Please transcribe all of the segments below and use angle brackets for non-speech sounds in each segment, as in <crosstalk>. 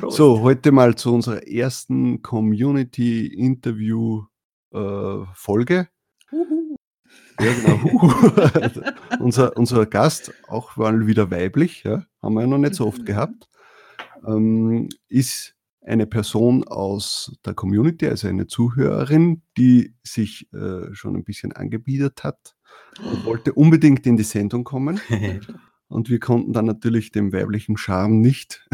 Prost. So, heute mal zu unserer ersten Community-Interview-Folge. Äh, ja, genau. <laughs> <laughs> unser, unser Gast, auch mal wieder weiblich, ja, haben wir ja noch nicht so oft mhm. gehabt, ähm, ist eine Person aus der Community, also eine Zuhörerin, die sich äh, schon ein bisschen angebietet hat und <gasps> wollte unbedingt in die Sendung kommen. <laughs> Und wir konnten dann natürlich dem weiblichen Charme nicht,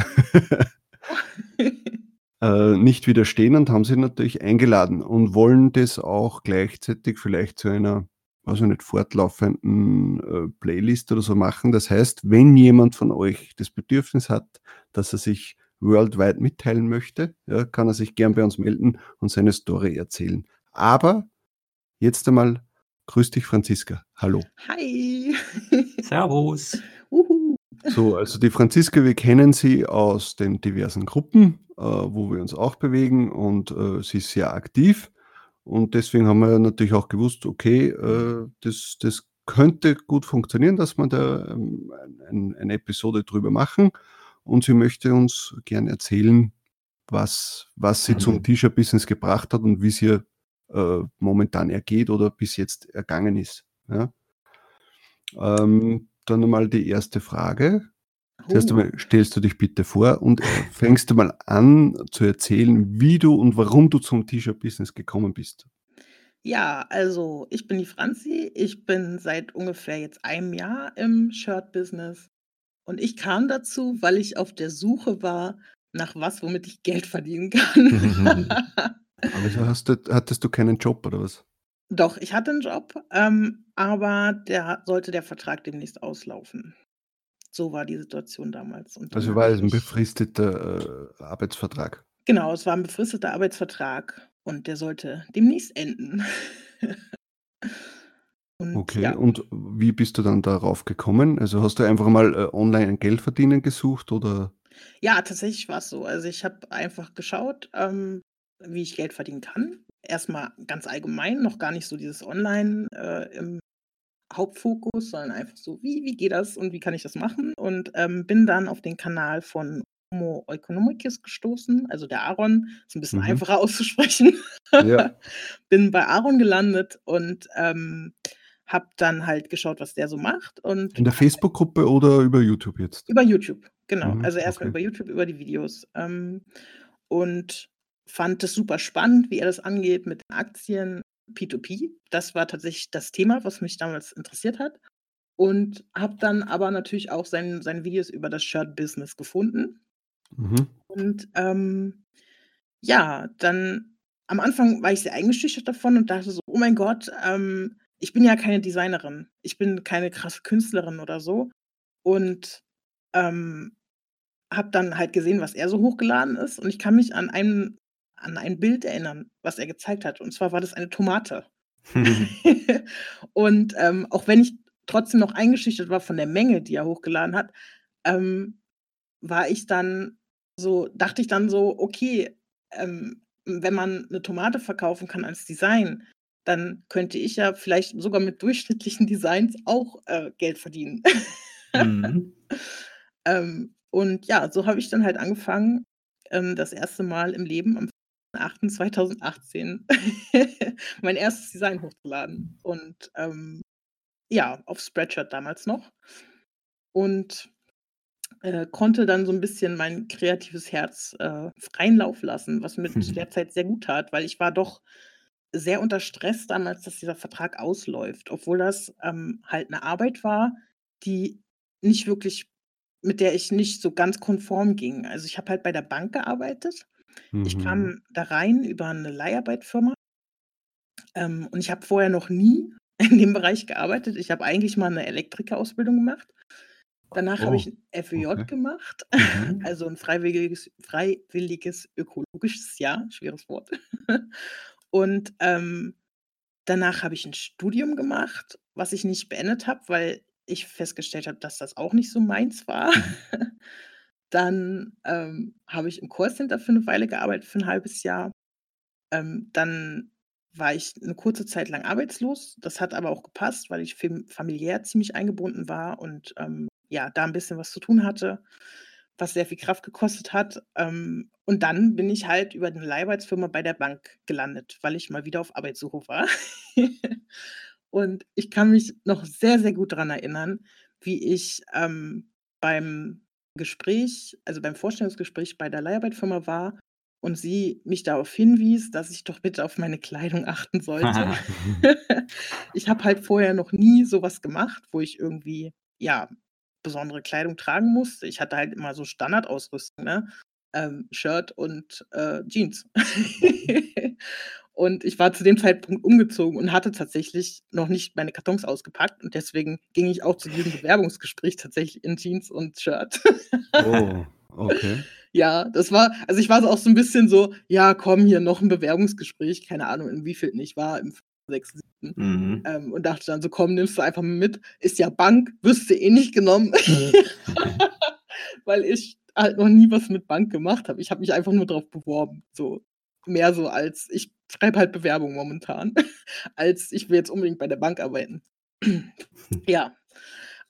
<laughs> äh, nicht widerstehen und haben sie natürlich eingeladen und wollen das auch gleichzeitig vielleicht zu einer, also nicht fortlaufenden äh, Playlist oder so machen. Das heißt, wenn jemand von euch das Bedürfnis hat, dass er sich worldwide mitteilen möchte, ja, kann er sich gern bei uns melden und seine Story erzählen. Aber jetzt einmal grüß dich, Franziska. Hallo. Hi. Servus. So, also die Franziska, wir kennen sie aus den diversen Gruppen, äh, wo wir uns auch bewegen und äh, sie ist sehr aktiv. Und deswegen haben wir natürlich auch gewusst, okay, äh, das, das könnte gut funktionieren, dass wir da ähm, ein, eine Episode drüber machen. Und sie möchte uns gerne erzählen, was, was sie mhm. zum T-Shirt-Business gebracht hat und wie es ihr äh, momentan ergeht oder bis jetzt ergangen ist. Ja? Ähm, dann einmal die erste Frage. Zuerst einmal stellst du dich bitte vor und fängst du mal an zu erzählen, wie du und warum du zum T-Shirt-Business gekommen bist. Ja, also ich bin die Franzi. Ich bin seit ungefähr jetzt einem Jahr im Shirt-Business. Und ich kam dazu, weil ich auf der Suche war nach was, womit ich Geld verdienen kann. <laughs> <laughs> Also hast du, hattest du keinen Job oder was? Doch, ich hatte einen Job, ähm, aber der sollte der Vertrag demnächst auslaufen. So war die Situation damals. Und Also war es ein befristeter äh, Arbeitsvertrag. Genau, es war ein befristeter Arbeitsvertrag und der sollte demnächst enden. <laughs> Und Okay, ja. und wie bist du dann darauf gekommen? Also hast du einfach mal äh, online Geld verdienen gesucht oder? Ja, tatsächlich war es so. Also ich habe einfach geschaut, ähm, wie ich Geld verdienen kann erstmal ganz allgemein, noch gar nicht so dieses Online äh, im Hauptfokus, sondern einfach so, wie, wie geht das und wie kann ich das machen? Und ähm, bin dann auf den Kanal von Homo Economicus gestoßen, also der Aaron, ist ein bisschen mhm. einfacher <laughs> auszusprechen. Ja. <laughs> bin bei Aaron gelandet und ähm, habe dann halt geschaut, was der so macht. Und In der Facebook-Gruppe oder über YouTube jetzt? Über YouTube, genau. Mhm, also erstmal okay. über YouTube, über die Videos. Ähm, und fand es super spannend, wie er das angeht mit Aktien P2P. Das war tatsächlich das Thema, was mich damals interessiert hat. Und habe dann aber natürlich auch sein, seine Videos über das Shirt-Business gefunden. Mhm. Und ähm, ja, dann am Anfang war ich sehr eingeschüchtert davon und dachte so, oh mein Gott, ähm, ich bin ja keine Designerin. Ich bin keine krasse Künstlerin oder so. Und ähm, habe dann halt gesehen, was er so hochgeladen ist. Und ich kann mich an einen an ein Bild erinnern, was er gezeigt hat. Und zwar war das eine Tomate. <laughs> <laughs> und ähm, auch wenn ich trotzdem noch eingeschüchtert war von der Menge, die er hochgeladen hat, ähm, war ich dann so, dachte ich dann so, okay, ähm, wenn man eine Tomate verkaufen kann als Design, dann könnte ich ja vielleicht sogar mit durchschnittlichen <laughs> Designs auch äh, Geld verdienen. mhm. ähm, und ja, so habe ich dann halt angefangen, ähm, das erste Mal im Leben am 2018 <laughs> mein erstes Design hochgeladen und ähm, ja, auf Spreadshirt damals noch und äh, konnte dann so ein bisschen mein kreatives Herz äh, freien Lauf lassen, was mir zu der Zeit sehr gut tat, weil ich war doch sehr unter Stress damals, dass dieser Vertrag ausläuft, obwohl das ähm, halt eine Arbeit war, die nicht wirklich mit der ich nicht so ganz konform ging. Also, ich habe halt bei der Bank gearbeitet ich mhm. kam da rein über eine Leiharbeitfirma, ähm, und ich habe vorher noch nie <laughs> in dem Bereich gearbeitet. Ich habe eigentlich mal eine Elektrikerausbildung gemacht Danach Oh, habe ich 'n FÖJ okay. gemacht, Mhm. <laughs> also 'n freiwilliges freiwilliges ökologisches Jahr, schweres Wort. <laughs> Und, ähm, danach habe ich 'n Studium gemacht, was ich nicht beendet habe, weil ich festgestellt habe, dass das auch nicht so meins war. Mhm. Dann, ähm, habe ich im Callcenter für 'ne Weile gearbeitet, für 'n halbes Jahr. Ähm, dann war ich 'ne kurze Zeit lang arbeitslos. Das hat aber auch gepasst, weil ich familiär ziemlich eingebunden war und, ähm, ja, da 'n bisschen was zu tun hatte, was sehr viel Kraft gekostet hat. Ähm, und dann bin ich halt über 'ne Leiharbeitsfirma bei der Bank gelandet, weil ich mal wieder auf Arbeitssuche war. <laughs> Und ich kann mich noch sehr, sehr gut dran erinnern, wie ich, ähm, beim Gespräch also beim Vorstellungsgespräch bei der Leiharbeitsfirma war und sie mich darauf hinwies, dass ich doch bitte auf meine Kleidung achten sollte. <laughs> <laughs> Ich habe halt vorher noch nie so was gemacht, wo ich irgendwie, ja, besondere Kleidung tragen musste. Ich hatte halt immer so Standardausrüstung, ne? Ähm, Shirt und, äh, Jeans. <laughs> Und ich war zu dem Zeitpunkt umgezogen und hatte tatsächlich noch nicht meine Kartons ausgepackt und deswegen ging ich auch zu diesem Bewerbungsgespräch tatsächlich in Jeans und Shirt. Oh, <laughs> okay. Ja, das war also ich war so auch so 'n bisschen so: „Ja, komm, hier noch 'n Bewerbungsgespräch“, keine Ahnung, im wievielten ich war, im 6., 7., Mhm. ähm, und dachte dann so: „Komm, nimmst du einfach mit. Ist ja Bank, wirst du eh nicht genommen.“ <laughs> <laughs> Weil ich halt noch nie was mit Bank gemacht habe. Ich habe mich einfach nur drauf beworben, so. Mehr so als ich schreibe halt Bewerbungen momentan, <laughs> als ich will jetzt unbedingt bei der Bank arbeiten. Ja,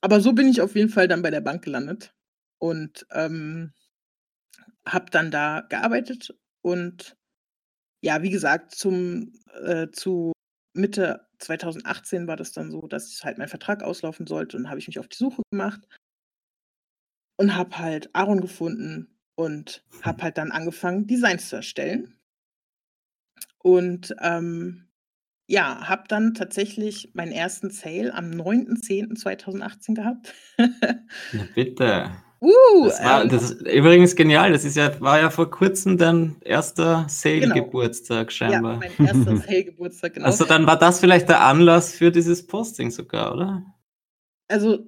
aber so bin ich auf jeden Fall dann bei der Bank gelandet und, ähm, habe dann da gearbeitet und ja, wie gesagt, zum äh, zu Mitte 2018 war das dann so, dass halt mein Vertrag auslaufen sollte und habe ich mich auf die Suche gemacht und habe halt Aaron gefunden und habe halt dann angefangen, Designs zu erstellen. Und, ähm, ja, habe dann tatsächlich meinen 1. Sale am 9.10.2018 gehabt. Na bitte. <laughs> Uh, Das war ähm das ist übrigens genial. Das ist ja war ja vor Kurzem dein 1. Genau. Sale-Geburtstag Ja, scheinbar. mein 1. <laughs> Sale-Geburtstag, genau. Also, dann war das vielleicht der Anlass für dieses Posting sogar, oder? Also, äh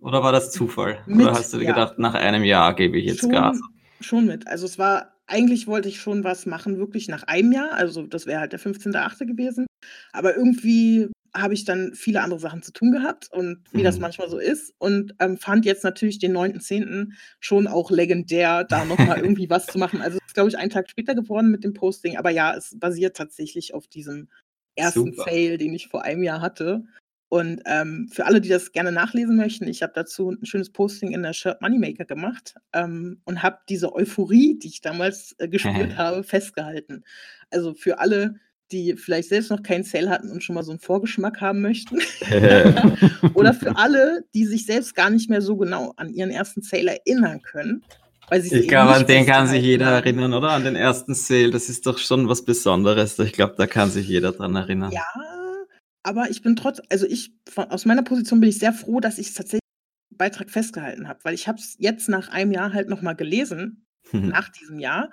Oder war das Zufall? Mit, Oder hast du dir ja. gedacht: „Nach einem Jahr gebe ich jetzt Gas?“ Schon schon mit. Also, es war eigentlich wollte ich schon was machen, wirklich nach einem Jahr. Also, das wäre halt der 15.8. gewesen. Aber irgendwie habe ich dann viele andere Sachen zu tun gehabt und wie das Mhm. manchmal so ist und, ähm, fand jetzt natürlich den 9.10. schon auch legendär, da noch mal <laughs> irgendwie was zu machen. Also, es ist, glaube ich, einen Tag später geworden mit dem Posting, aber ja, es basiert tatsächlich auf diesem 1. Super. Sale, den ich vor einem Jahr hatte. Und, ähm, für alle, die das gerne nachlesen möchten, ich habe dazu 'n schönes Posting in der Shirt Moneymaker gemacht, ähm, und habe diese Euphorie, die ich damals, äh, gespürt <laughs> habe, festgehalten. Also, für alle, die vielleicht selbst noch keinen Sale hatten und schon mal so 'n Vorgeschmack haben möchten. <laughs> Oder für <laughs> alle, die sich selbst gar nicht mehr so genau an ihren 1. Sale erinnern können, weil Ich glaube, an den kann sich jeder erinnern, oder? An den 1. Sale. Das ist doch schon was Besonderes. Ich glaube, da kann sich jeder dran erinnern. Ja, aber ich bin trotz also, ich von aus meiner Position bin ich sehr froh, dass ich's tatsächlich im Beitrag festgehalten habe, weil ich habe es jetzt nach einem Jahr halt noch mal gelesen, Mhm. nach diesem Jahr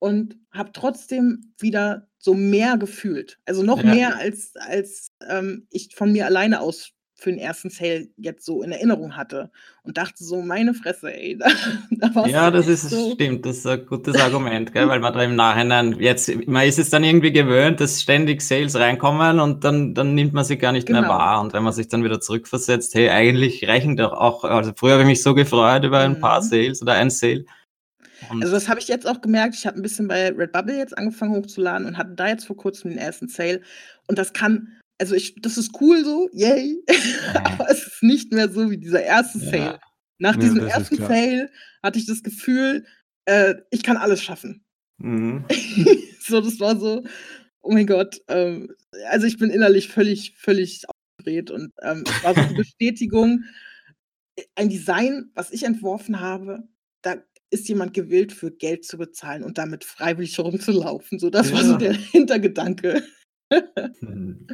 und habe trotzdem wieder so mehr gefühlt. Also, noch Ja. mehr als als, ähm, ich von mir alleine aus für den 1. Sale jetzt so in Erinnerung hatte und dachte so: „Meine Fresse, ey, <laughs> da da Ja, das ist so“ stimmt. Das ist 'n gutes Argument, gell, weil man da im Nachhinein jetzt man ist es dann irgendwie gewöhnt, dass ständig Sales reinkommen und dann dann nimmt man sie gar nicht mehr Genau. wahr. Und wenn man sich dann wieder zurückversetzt: „Hey, eigentlich reichen doch auch“ also, früher habe ich mich so gefreut über ein paar Mhm. Sales oder ein Sale. Also, Und das habe ich jetzt auch gemerkt. Ich habe 'n bisschen bei Redbubble jetzt angefangen hochzuladen und hatte da jetzt vor Kurzem den 1. Sale. Und das kann also, ich das ist cool so, yay, <laughs> aber es ist nicht mehr so wie dieser 1. Ja. Sale. Nach Ja, diesem das ist 1. klar. Sale hatte ich das Gefühl, äh, ich kann alles schaffen. Mhm. <laughs> So, das war so: „Oh mein Gott“, ähm, also, ich bin innerlich völlig völlig aufgedreht und, ähm, es war so die <laughs> Bestätigung, ein Design, was ich entworfen habe, da ist jemand gewillt, für Geld zu bezahlen und damit freiwillig herumzulaufen. So, das war so Ja. der Hintergedanke. Mhm.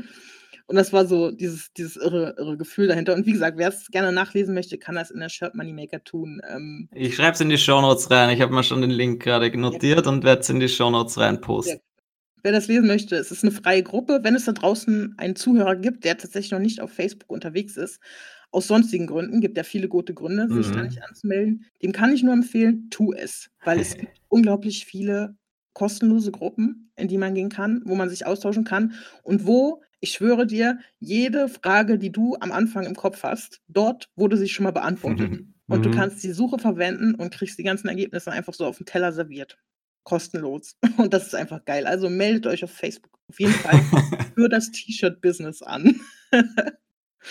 Und das war so dieses dieses irre irre Gefühl dahinter. Und wie gesagt, wer's gerne nachlesen möchte, kann das in der Shirt Moneymaker tun. Ähm Ich schreibe es in die Shownotes rein. Ich habe mir schon den Link grade Ja. notiert und werde es in die Shownotes Ja. reinposten. Wer das lesen möchte, es ist 'ne freie Gruppe. Wenn es da draußen einen Zuhörer gibt, der tatsächlich noch nicht auf Facebook unterwegs ist, aus sonstigen Gründen, gibt ja viele gute Gründe, sich da Mhm. nicht anzumelden, dem kann ich nur empfehlen, tu es, weil es <laughs> gibt unglaublich viele kostenlose Gruppen, in die man gehen kann, wo man sich austauschen kann und wo, ich schwöre dir, jede Frage, die du am Anfang im Kopf hast, dort wurde sie schon mal beantwortet. Und du Mhm. kannst die Suche verwenden und kriegst die ganzen Ergebnisse einfach so auf den Teller serviert. Kostenlos. <laughs> Und das ist einfach geil. Also meldet euch auf Facebook auf jeden Fall <laughs> für das T-Shirt-Business an. <laughs>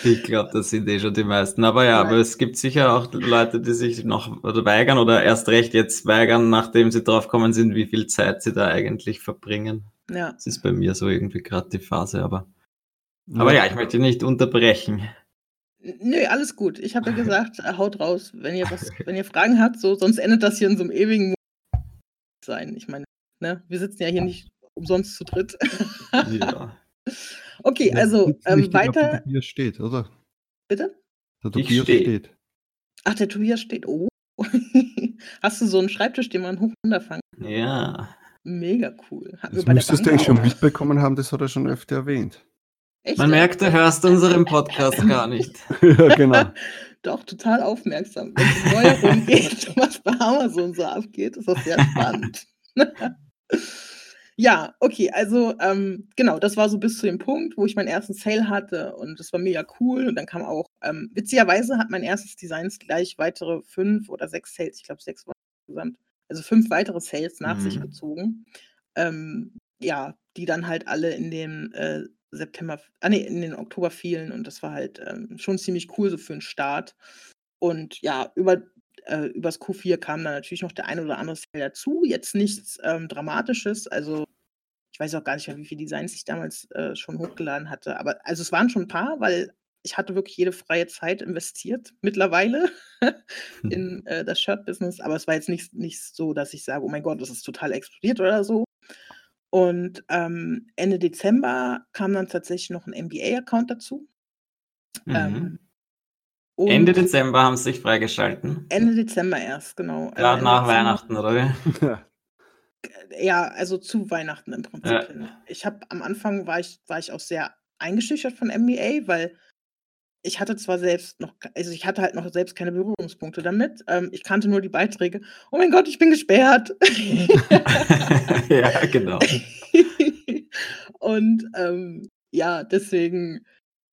Ich glaube, das sind eh schon die meisten. Aber ja, Ja. aber es gibt sicher auch Leute, die sich noch oder weigern oder erst recht jetzt weigern, nachdem sie drauf kommen sind, wie viel Zeit sie da eigentlich verbringen. Ja. Das ist bei mir so irgendwie gerade die Phase, aber. Aber ja, ich möchte nicht unterbrechen. Nö, alles gut. Ich habe ja <laughs> gesagt, äh, haut raus, wenn ihr was, wenn ihr Fragen habt, so, sonst endet das hier in so einem ewigen sein. Ich meine, ne, wir sitzen ja hier nicht umsonst zu dritt. Ja. <laughs> <laughs> okay, Ja, also ähm, nicht, der weiter, Tobias steht, oder? bitte? Der Ich Tobias steh. steht. Ach, der Tobias steht. Oh. <laughs> Hast du so einen Schreibtisch, den man hoch und runter fangen? Ja. Mega cool. Hatten Das müsstest du eigentlich schon mitbekommen haben, das hat er schon öfter erwähnt. Echt? Man merkt, du hörst unseren Podcast gar nicht. <laughs> ja, genau. <laughs> Doch, total aufmerksam. Wenn es um Neuerungen geht, was bei Amazon so abgeht, ist das sehr spannend. Ja, okay, also ähm, genau, das war so bis zu dem Punkt, wo ich meinen ersten Sale hatte und das war mega cool. Und dann kam auch, ähm, witzigerweise hat mein erstes Designs gleich weitere fünf oder sechs Sales, ich glaube sechs waren insgesamt, also fünf weitere Sales nach sich Mhm. gezogen. Ähm, ja, die dann halt alle in den äh, September, ah nee, in den Oktober fielen und das war halt ähm, schon ziemlich cool so für einen Start. Und ja, über äh, übers Q4 kam dann natürlich noch der ein oder andere Sale dazu. Jetzt nichts ähm, Dramatisches. Also ich weiß auch gar nicht mehr, wie viele Designs ich damals äh, schon hochgeladen hatte. Aber also es waren schon ein paar, weil ich hatte wirklich jede freie Zeit investiert mittlerweile <laughs> in äh, das Shirt-Business. Aber es war jetzt nicht, nicht so, dass ich sage, oh mein Gott, das ist total explodiert oder so. Und ähm, Ende Dezember kam dann tatsächlich noch ein MBA-Account dazu. Mhm. Ähm, Ende Dezember haben sie sich freigeschalten. Ende Dezember erst, genau. Also Gerade Ende nach Dezember. Weihnachten, oder wie? <laughs> Ja. Ja, also zu Weihnachten im Prinzip Ja. hin. Ich habe am Anfang war ich, war ich auch sehr eingeschüchtert von MBA, weil ich hatte zwar selbst noch, also ich hatte halt noch selbst keine Berührungspunkte damit. Ähm, ich kannte nur die Beiträge. Oh mein Gott, ich bin gesperrt. <laughs> ja, genau. <laughs> Und ähm, ja, deswegen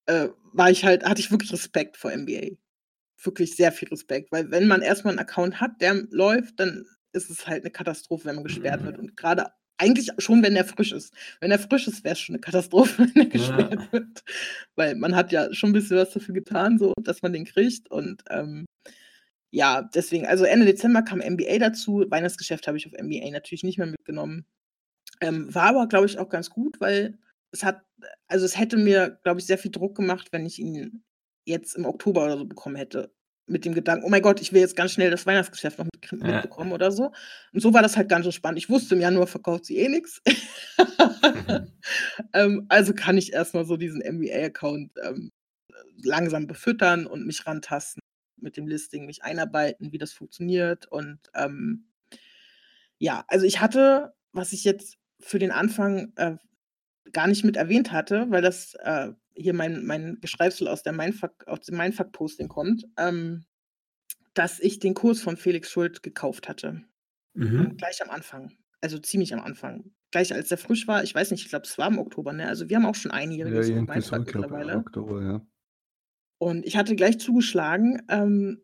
äh, war ich halt, hatte ich wirklich Respekt vor MBA. Wirklich sehr viel Respekt, weil wenn man erstmal einen Account hat, der läuft, dann ist es halt eine Katastrophe, wenn man gesperrt Mhm. wird. Und gerade eigentlich schon, wenn der frisch ist. Wenn er frisch ist, wäre es schon eine Katastrophe, <laughs> wenn er Ja. gesperrt wird. Weil man hat ja schon ein bisschen was dafür getan, so, dass man den kriegt. Und ähm, ja, deswegen, also Ende Dezember kam MBA dazu. Weihnachtsgeschäft habe ich auf MBA natürlich nicht mehr mitgenommen. Ähm, war aber, glaube ich, auch ganz gut, weil es hat, also es hätte mir, glaube ich, sehr viel Druck gemacht, wenn ich ihn jetzt im Oktober oder so bekommen hätte. Mit dem Gedanken, oh mein Gott, ich will jetzt ganz schnell das Weihnachtsgeschäft noch mit, Ja. mitbekommen oder so. Und so war das halt ganz so spannend. Ich wusste, im Januar verkauft sie eh nichts. <laughs> ähm, also kann ich erstmal so diesen MBA-Account ähm, langsam befüttern und mich rantasten mit dem Listing, mich einarbeiten, wie das funktioniert. Und ähm, ja, also ich hatte, was ich jetzt für den Anfang äh, gar nicht mit erwähnt hatte, weil das äh, hier mein, mein Geschreibsel aus, der Mindfuck, aus dem Mindfuck-Posting kommt, ähm, dass ich den Kurs von Felix Schuld gekauft hatte. Mhm. Gleich am Anfang. Also ziemlich am Anfang. Gleich als der frisch war, ich weiß nicht, ich glaube, es war im Oktober, ne? Also wir haben auch schon Ja, einjähriges so, Mindfuck mittlerweile. Oktober, ja. Und ich hatte gleich zugeschlagen, ähm,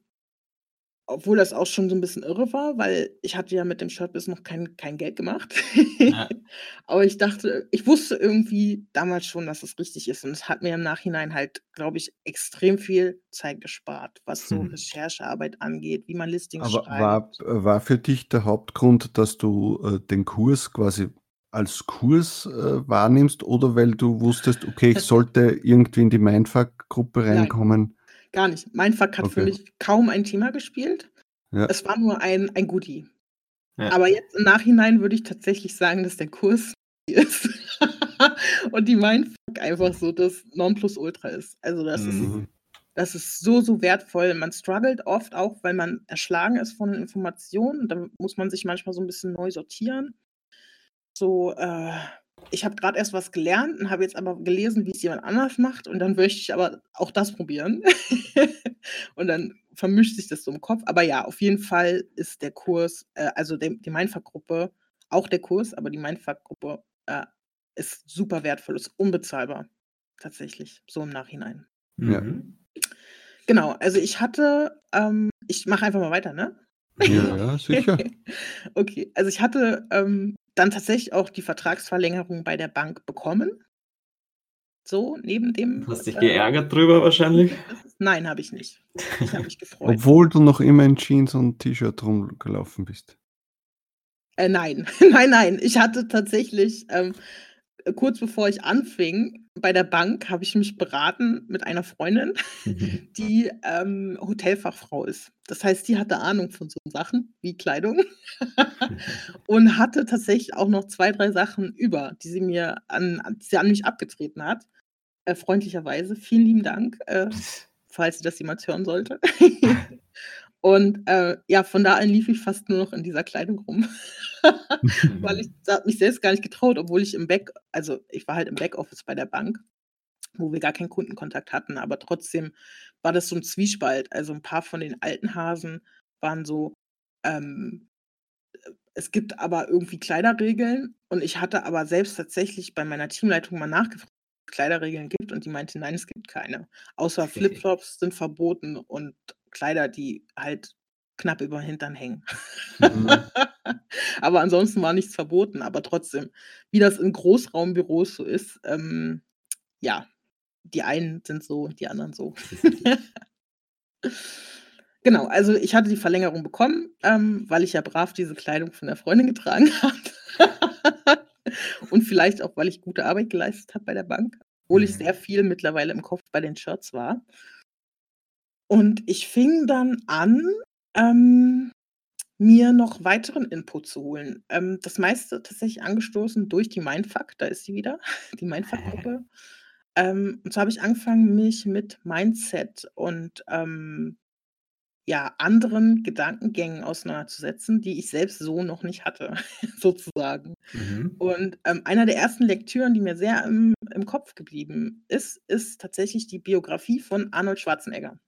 obwohl das auch schon so ein bisschen irre war, weil ich hatte ja mit dem Shirtbiz noch kein, kein Geld gemacht. Ja. <laughs> Aber ich dachte, ich wusste irgendwie damals schon, dass es richtig ist. Und es hat mir im Nachhinein halt, glaube ich, extrem viel Zeit gespart, was so Mhm. Recherchearbeit angeht, wie man Listings Aber schreibt. war, war für dich der Hauptgrund, dass du äh, den Kurs quasi als Kurs äh, wahrnimmst oder weil du wusstest, okay, ich sollte <laughs> irgendwie in die Mindfuck-Gruppe Nein. reinkommen? Gar nicht. Mindfuck hat für Okay. mich kaum ein Thema gespielt. Ja. Es war nur ein, ein Goodie. Ja. Aber jetzt im Nachhinein würde ich tatsächlich sagen, dass der Kurs <laughs> ist. und die Mindfuck einfach so das Nonplusultra ist. Also das ist Mhm. Das ist so, so wertvoll. Man struggelt oft auch, weil man erschlagen ist von Informationen. Da muss man sich manchmal so ein bisschen neu sortieren. So, äh, ich habe gerade erst was gelernt und habe jetzt aber gelesen, wie es jemand anders macht und dann möchte ich aber auch das probieren. <laughs> und dann vermischt sich das so im Kopf. Aber ja, auf jeden Fall ist der Kurs, äh, also die, die Mindfuck-Gruppe, auch der Kurs, aber die Mindfuck-Gruppe äh, ist super wertvoll, ist unbezahlbar. Tatsächlich, so im Nachhinein. Ja. Mhm. Genau, also ich hatte, ähm, ich mache einfach mal weiter, ne? Ja, ja, sicher. <laughs> Okay, also ich hatte ähm, dann tatsächlich auch die Vertragsverlängerung bei der Bank bekommen. So, neben dem. Hast dich äh, geärgert drüber wahrscheinlich? <laughs> Nein, habe ich nicht. Ich habe mich gefreut. Obwohl du noch immer in Jeans und T-Shirt rumgelaufen bist. Äh, nein, <laughs> nein, nein. Ich hatte tatsächlich, ähm, kurz bevor ich anfing, bei der Bank habe ich mich beraten mit einer Freundin, <laughs> die ähm, Hotelfachfrau ist. Das heißt, die hatte Ahnung von so Sachen wie Kleidung <laughs> und hatte tatsächlich auch noch zwei, drei Sachen über, die sie mir an, an, die sie an mich abgetreten hat. Äh, freundlicherweise. Vielen lieben Dank, äh, <laughs> falls sie das jemals hören sollte. Und äh, ja, von da an lief ich fast nur noch in dieser Kleidung rum, <laughs> weil ich da hab mich selbst gar nicht getraut, obwohl ich im Back, also ich war halt im Backoffice bei der Bank, wo wir gar keinen Kundenkontakt hatten, aber trotzdem war das so ein Zwiespalt. Also ein paar von den alten Hasen waren so, ähm, es gibt aber irgendwie Kleiderregeln. Und ich hatte aber selbst tatsächlich bei meiner Teamleitung mal nachgefragt, ob es Kleiderregeln gibt. Und die meinte, nein, es gibt keine. Außer Flipflops sind verboten und Kleider, die halt knapp über den Hintern hängen. Mhm. <laughs> aber ansonsten war nichts verboten. Aber trotzdem, wie das in Großraumbüros so ist, ähm, ja, die einen sind so, die anderen so. <laughs> genau, also ich hatte die Verlängerung bekommen, ähm, weil ich ja brav diese Kleidung von der Freundin getragen <laughs> habe. Und vielleicht auch, weil ich gute Arbeit geleistet habe bei der Bank, obwohl ich Mhm. sehr viel mittlerweile im Kopf bei den Shirts war. Und ich fing dann an, ähm, mir noch weiteren Input zu holen. Ähm, das meiste tatsächlich angestoßen durch die Mindfuck, da ist sie wieder, <laughs> die Mindfuck-Gruppe. Ähm, und so habe ich angefangen, mich mit Mindset und ähm, ja, anderen Gedankengängen auseinanderzusetzen, die ich selbst so noch nicht hatte, <laughs> sozusagen. Mhm. Und ähm, einer der ersten Lektüren, die mir sehr im, im Kopf geblieben ist, ist tatsächlich die Biografie von Arnold Schwarzenegger.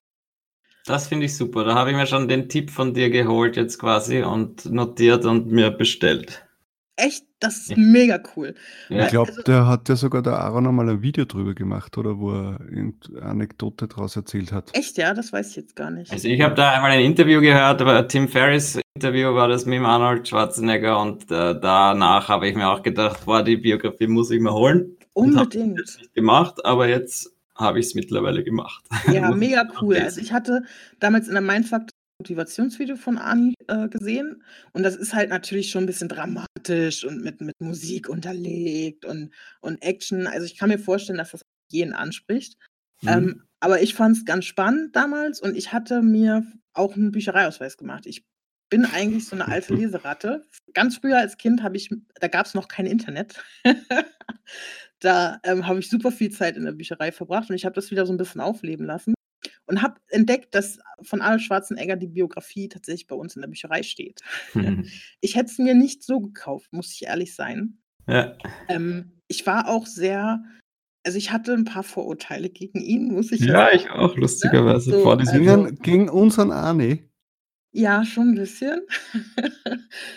Das finde ich super. Da habe ich mir schon den Tipp von dir geholt jetzt quasi und notiert und mir bestellt. Echt, das ist Ja. mega cool. Ja. Ich glaube, Also- der hat ja sogar der Aaron einmal ein Video drüber gemacht, oder wo er irgendeine Anekdote daraus erzählt hat. Echt, ja, das weiß ich jetzt gar nicht. Also ich habe da einmal ein Interview gehört, aber Tim Ferriss Interview war das mit dem Arnold Schwarzenegger und äh, danach habe ich mir auch gedacht, boah, die Biografie muss ich mir holen. Unbedingt. nicht gemacht, aber jetzt habe ich es mittlerweile gemacht. <laughs> Ja, mega cool. Also ich hatte damals in der Mindfuck Motivationsvideo von Arni äh, gesehen und das ist halt natürlich schon ein bisschen dramatisch und mit, mit Musik unterlegt und, und Action. Also ich kann mir vorstellen, dass das jeden anspricht. Mhm. Ähm, aber ich fand es ganz spannend damals und ich hatte mir auch einen Büchereiausweis gemacht. Ich bin eigentlich so eine alte <laughs> Leseratte. Ganz früher als Kind habe ich, da gab es noch kein Internet. <laughs> da ähm, habe ich super viel Zeit in der Bücherei verbracht und ich habe das wieder so ein bisschen aufleben lassen und habe entdeckt, dass von Arnold Schwarzenegger die Biografie tatsächlich bei uns in der Bücherei steht. <laughs> <laughs> Ich hätte es mir nicht so gekauft, muss ich ehrlich sein. ja. Ähm, ich war auch sehr, also ich hatte ein paar Vorurteile gegen ihn, muss ich ja, sagen. ich auch, lustigerweise. So, vor diesem also- Gegen, <laughs> unseren Arne. Ja, schon ein bisschen.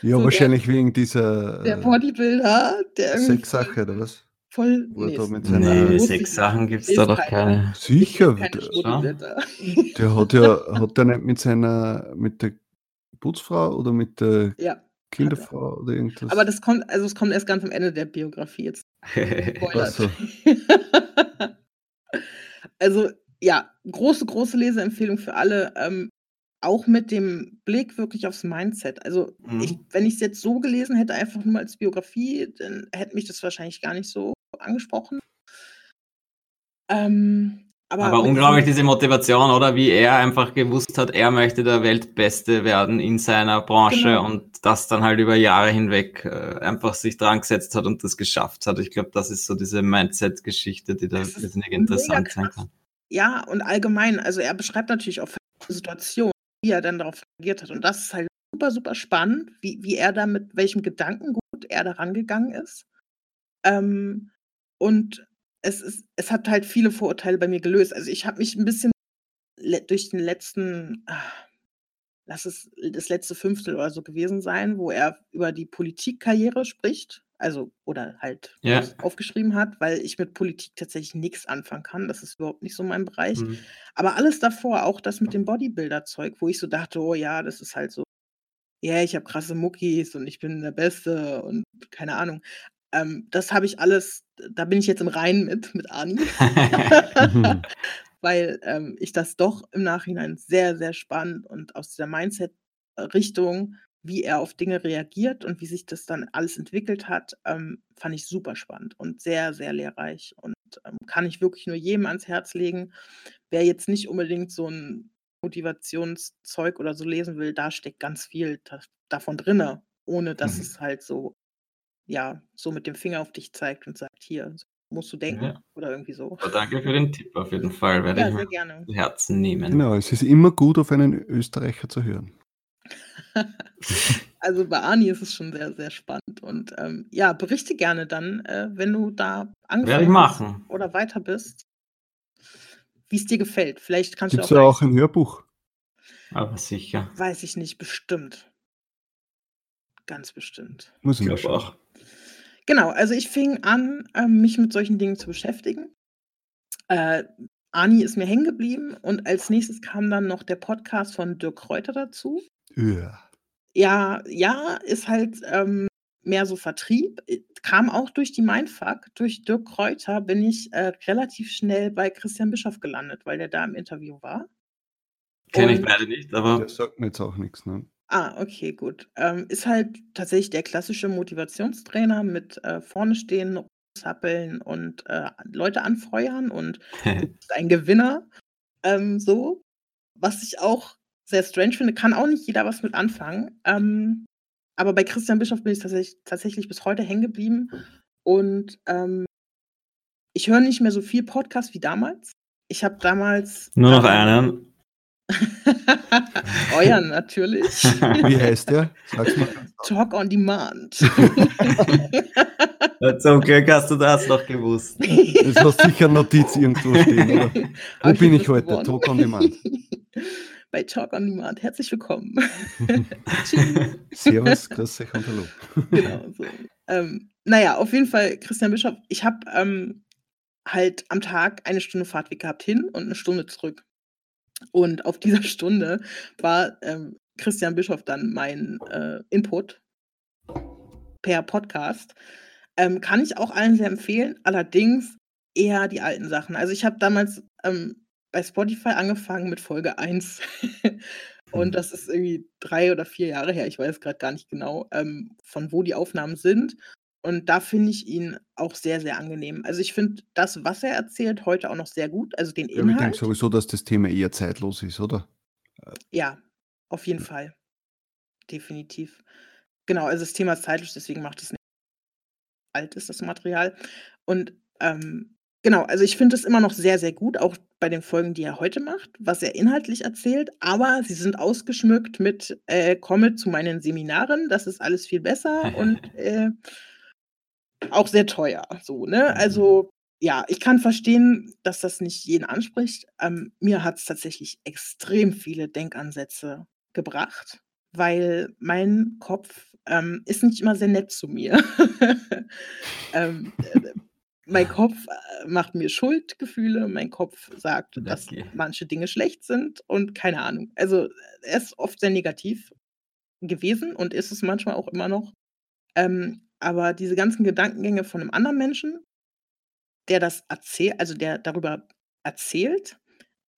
Ja, So, wahrscheinlich wegen dieser Der äh, Bodybuilder, der irgendwie Sexsache, oder was? Voll. Nee, sechs Sachen gibt es da doch keine. Sicher. Keine Der, hat ja, hat der nicht mit seiner, mit der Putzfrau oder mit der Ja. Kinderfrau oder irgendwas? Aber das kommt, also es kommt erst ganz am Ende der Biografie jetzt. Ach so. <laughs> also ja, große, große Leseempfehlung für alle. Ähm, auch mit dem Blick wirklich aufs Mindset. Also Mhm. ich, wenn ich es jetzt so gelesen hätte, einfach nur als Biografie, dann hätte mich das wahrscheinlich gar nicht so angesprochen. Ähm, aber Aber unglaublich diese Motivation, oder wie er einfach gewusst hat, er möchte der Weltbeste werden in seiner Branche Genau. und das dann halt über Jahre hinweg äh, einfach sich dran gesetzt hat und das geschafft hat. Ich glaube, das ist so diese Mindset-Geschichte, die da irrsinnig interessant sein kann. Ja, und allgemein, also er beschreibt natürlich auch Situationen, wie er dann darauf reagiert hat. Und das ist halt super, super spannend, wie, wie er da mit welchem Gedankengut er da rangegangen ist. Ähm, und es, ist, es hat halt viele Vorurteile bei mir gelöst. Also ich habe mich ein bisschen durch den letzten, ah, lass es das letzte Fünftel oder so gewesen sein, wo er über die Politikkarriere spricht. Also, oder halt Ja. aufgeschrieben hat, weil ich mit Politik tatsächlich nichts anfangen kann. Das ist überhaupt nicht so mein Bereich. Mhm. Aber alles davor, auch das mit dem Bodybuilder-Zeug, wo ich so dachte, oh ja, das ist halt so, ja, ich habe krasse Muckis und ich bin der Beste und keine Ahnung. Ähm, das habe ich alles, da bin ich jetzt im Reinen mit, mit Ani, <laughs> <laughs> weil ähm, ich das doch im Nachhinein sehr, sehr spannend und aus dieser Mindset-Richtung, wie er auf Dinge reagiert und wie sich das dann alles entwickelt hat, ähm, fand ich super spannend und sehr, sehr lehrreich und ähm, kann ich wirklich nur jedem ans Herz legen. Wer jetzt nicht unbedingt so ein Motivationszeug oder so lesen will, da steckt ganz viel da, davon drinne, ohne dass Mhm. es halt so, ja, so mit dem Finger auf dich zeigt und sagt, hier, musst du denken Ja. oder irgendwie so. Aber danke für den Tipp auf jeden Fall. Werde Ja, ich sehr mir gerne. zu Herzen nehmen. Genau, es ist immer gut, auf einen Österreicher zu hören. <laughs> Also bei Ani ist es schon sehr, sehr spannend. Und ähm, ja, berichte gerne dann, äh, wenn du da angefangen hast machen. oder weiter bist, wie es dir gefällt. Vielleicht kannst Gibt es du ja auch, auch ein Hörbuch? Aber sicher. weiß ich nicht, bestimmt. Ganz bestimmt. Muss Ich auch. Genau, also ich fing an, ähm, mich mit solchen Dingen zu beschäftigen. Äh, Ani ist mir hängen geblieben und als nächstes kam dann noch der Podcast von Dirk Kräuter dazu. Ja. Ja, ja, ist halt ähm, mehr so Vertrieb. Kam auch durch die Mindfuck. Durch Dirk Kräuter bin ich äh, relativ schnell bei Christian Bischoff gelandet, weil der da im Interview war. Kenne ich beide nicht, aber Der sagt mir jetzt auch nichts. Ne? Ah, okay, gut. Ähm, ist halt tatsächlich der klassische Motivationstrainer mit äh, vorne stehen, zappeln und äh, Leute anfeuern und <laughs> ist ein Gewinner. Ähm, so. Was ich auch sehr strange finde, kann auch nicht jeder was mit anfangen. Ähm, aber bei Christian Bischoff bin ich tatsächlich, tatsächlich bis heute hängen geblieben. Und ähm, ich höre nicht mehr so viel Podcast wie damals. Ich habe damals. nur noch einen. <laughs> Euren natürlich. <laughs> Wie heißt der? Sag's mal. Talk on Demand. <laughs> Zum Glück hast du das noch gewusst. Es hast sicher eine Notiz irgendwo stehen, oder? Wo bin ich heute? gewonnen. Talk on Demand. Bei Talk on Demand. Herzlich willkommen. Servus, grüß euch und hallo. genau so. Ähm, naja, auf jeden Fall, Christian Bischof, ich habe ähm, halt am Tag eine Stunde Fahrtweg gehabt hin und eine Stunde zurück. Und auf dieser Stunde war ähm, Christian Bischof dann mein äh, Input per Podcast. Ähm, kann ich auch allen sehr empfehlen, allerdings eher die alten Sachen. Also ich habe damals ähm, bei Spotify angefangen mit Folge 1. <laughs> Und Mhm. das ist irgendwie drei oder vier Jahre her, ich weiß gerade gar nicht genau, ähm, von wo die Aufnahmen sind. Und da finde ich ihn auch sehr, sehr angenehm. Also ich finde das, was er erzählt, heute auch noch sehr gut. Also den Ja, aber ich denke Inhalt. sowieso, dass das Thema eher zeitlos ist, oder? Ja, auf jeden Fall. Definitiv. Genau, also das Thema ist zeitlos, deswegen macht es nicht alt ist das Material. Und ähm, genau, also ich finde es immer noch sehr, sehr gut, auch bei den Folgen, die er heute macht, was er inhaltlich erzählt, aber sie sind ausgeschmückt mit äh, komme zu meinen Seminaren, das ist alles viel besser <laughs> und äh, auch sehr teuer. So, ne? Also ja, ich kann verstehen, dass das nicht jeden anspricht. Ähm, mir hat es tatsächlich extrem viele Denkansätze gebracht, weil mein Kopf ähm, ist nicht immer sehr nett zu mir. <laughs> ähm, äh, mein Kopf äh, macht mir Schuldgefühle, mein Kopf sagt, dass Okay. manche Dinge schlecht sind und keine Ahnung. Also er ist oft sehr negativ gewesen und ist es manchmal auch immer noch. Ähm, aber diese ganzen Gedankengänge von einem anderen Menschen, der das erzählt, also der darüber erzählt,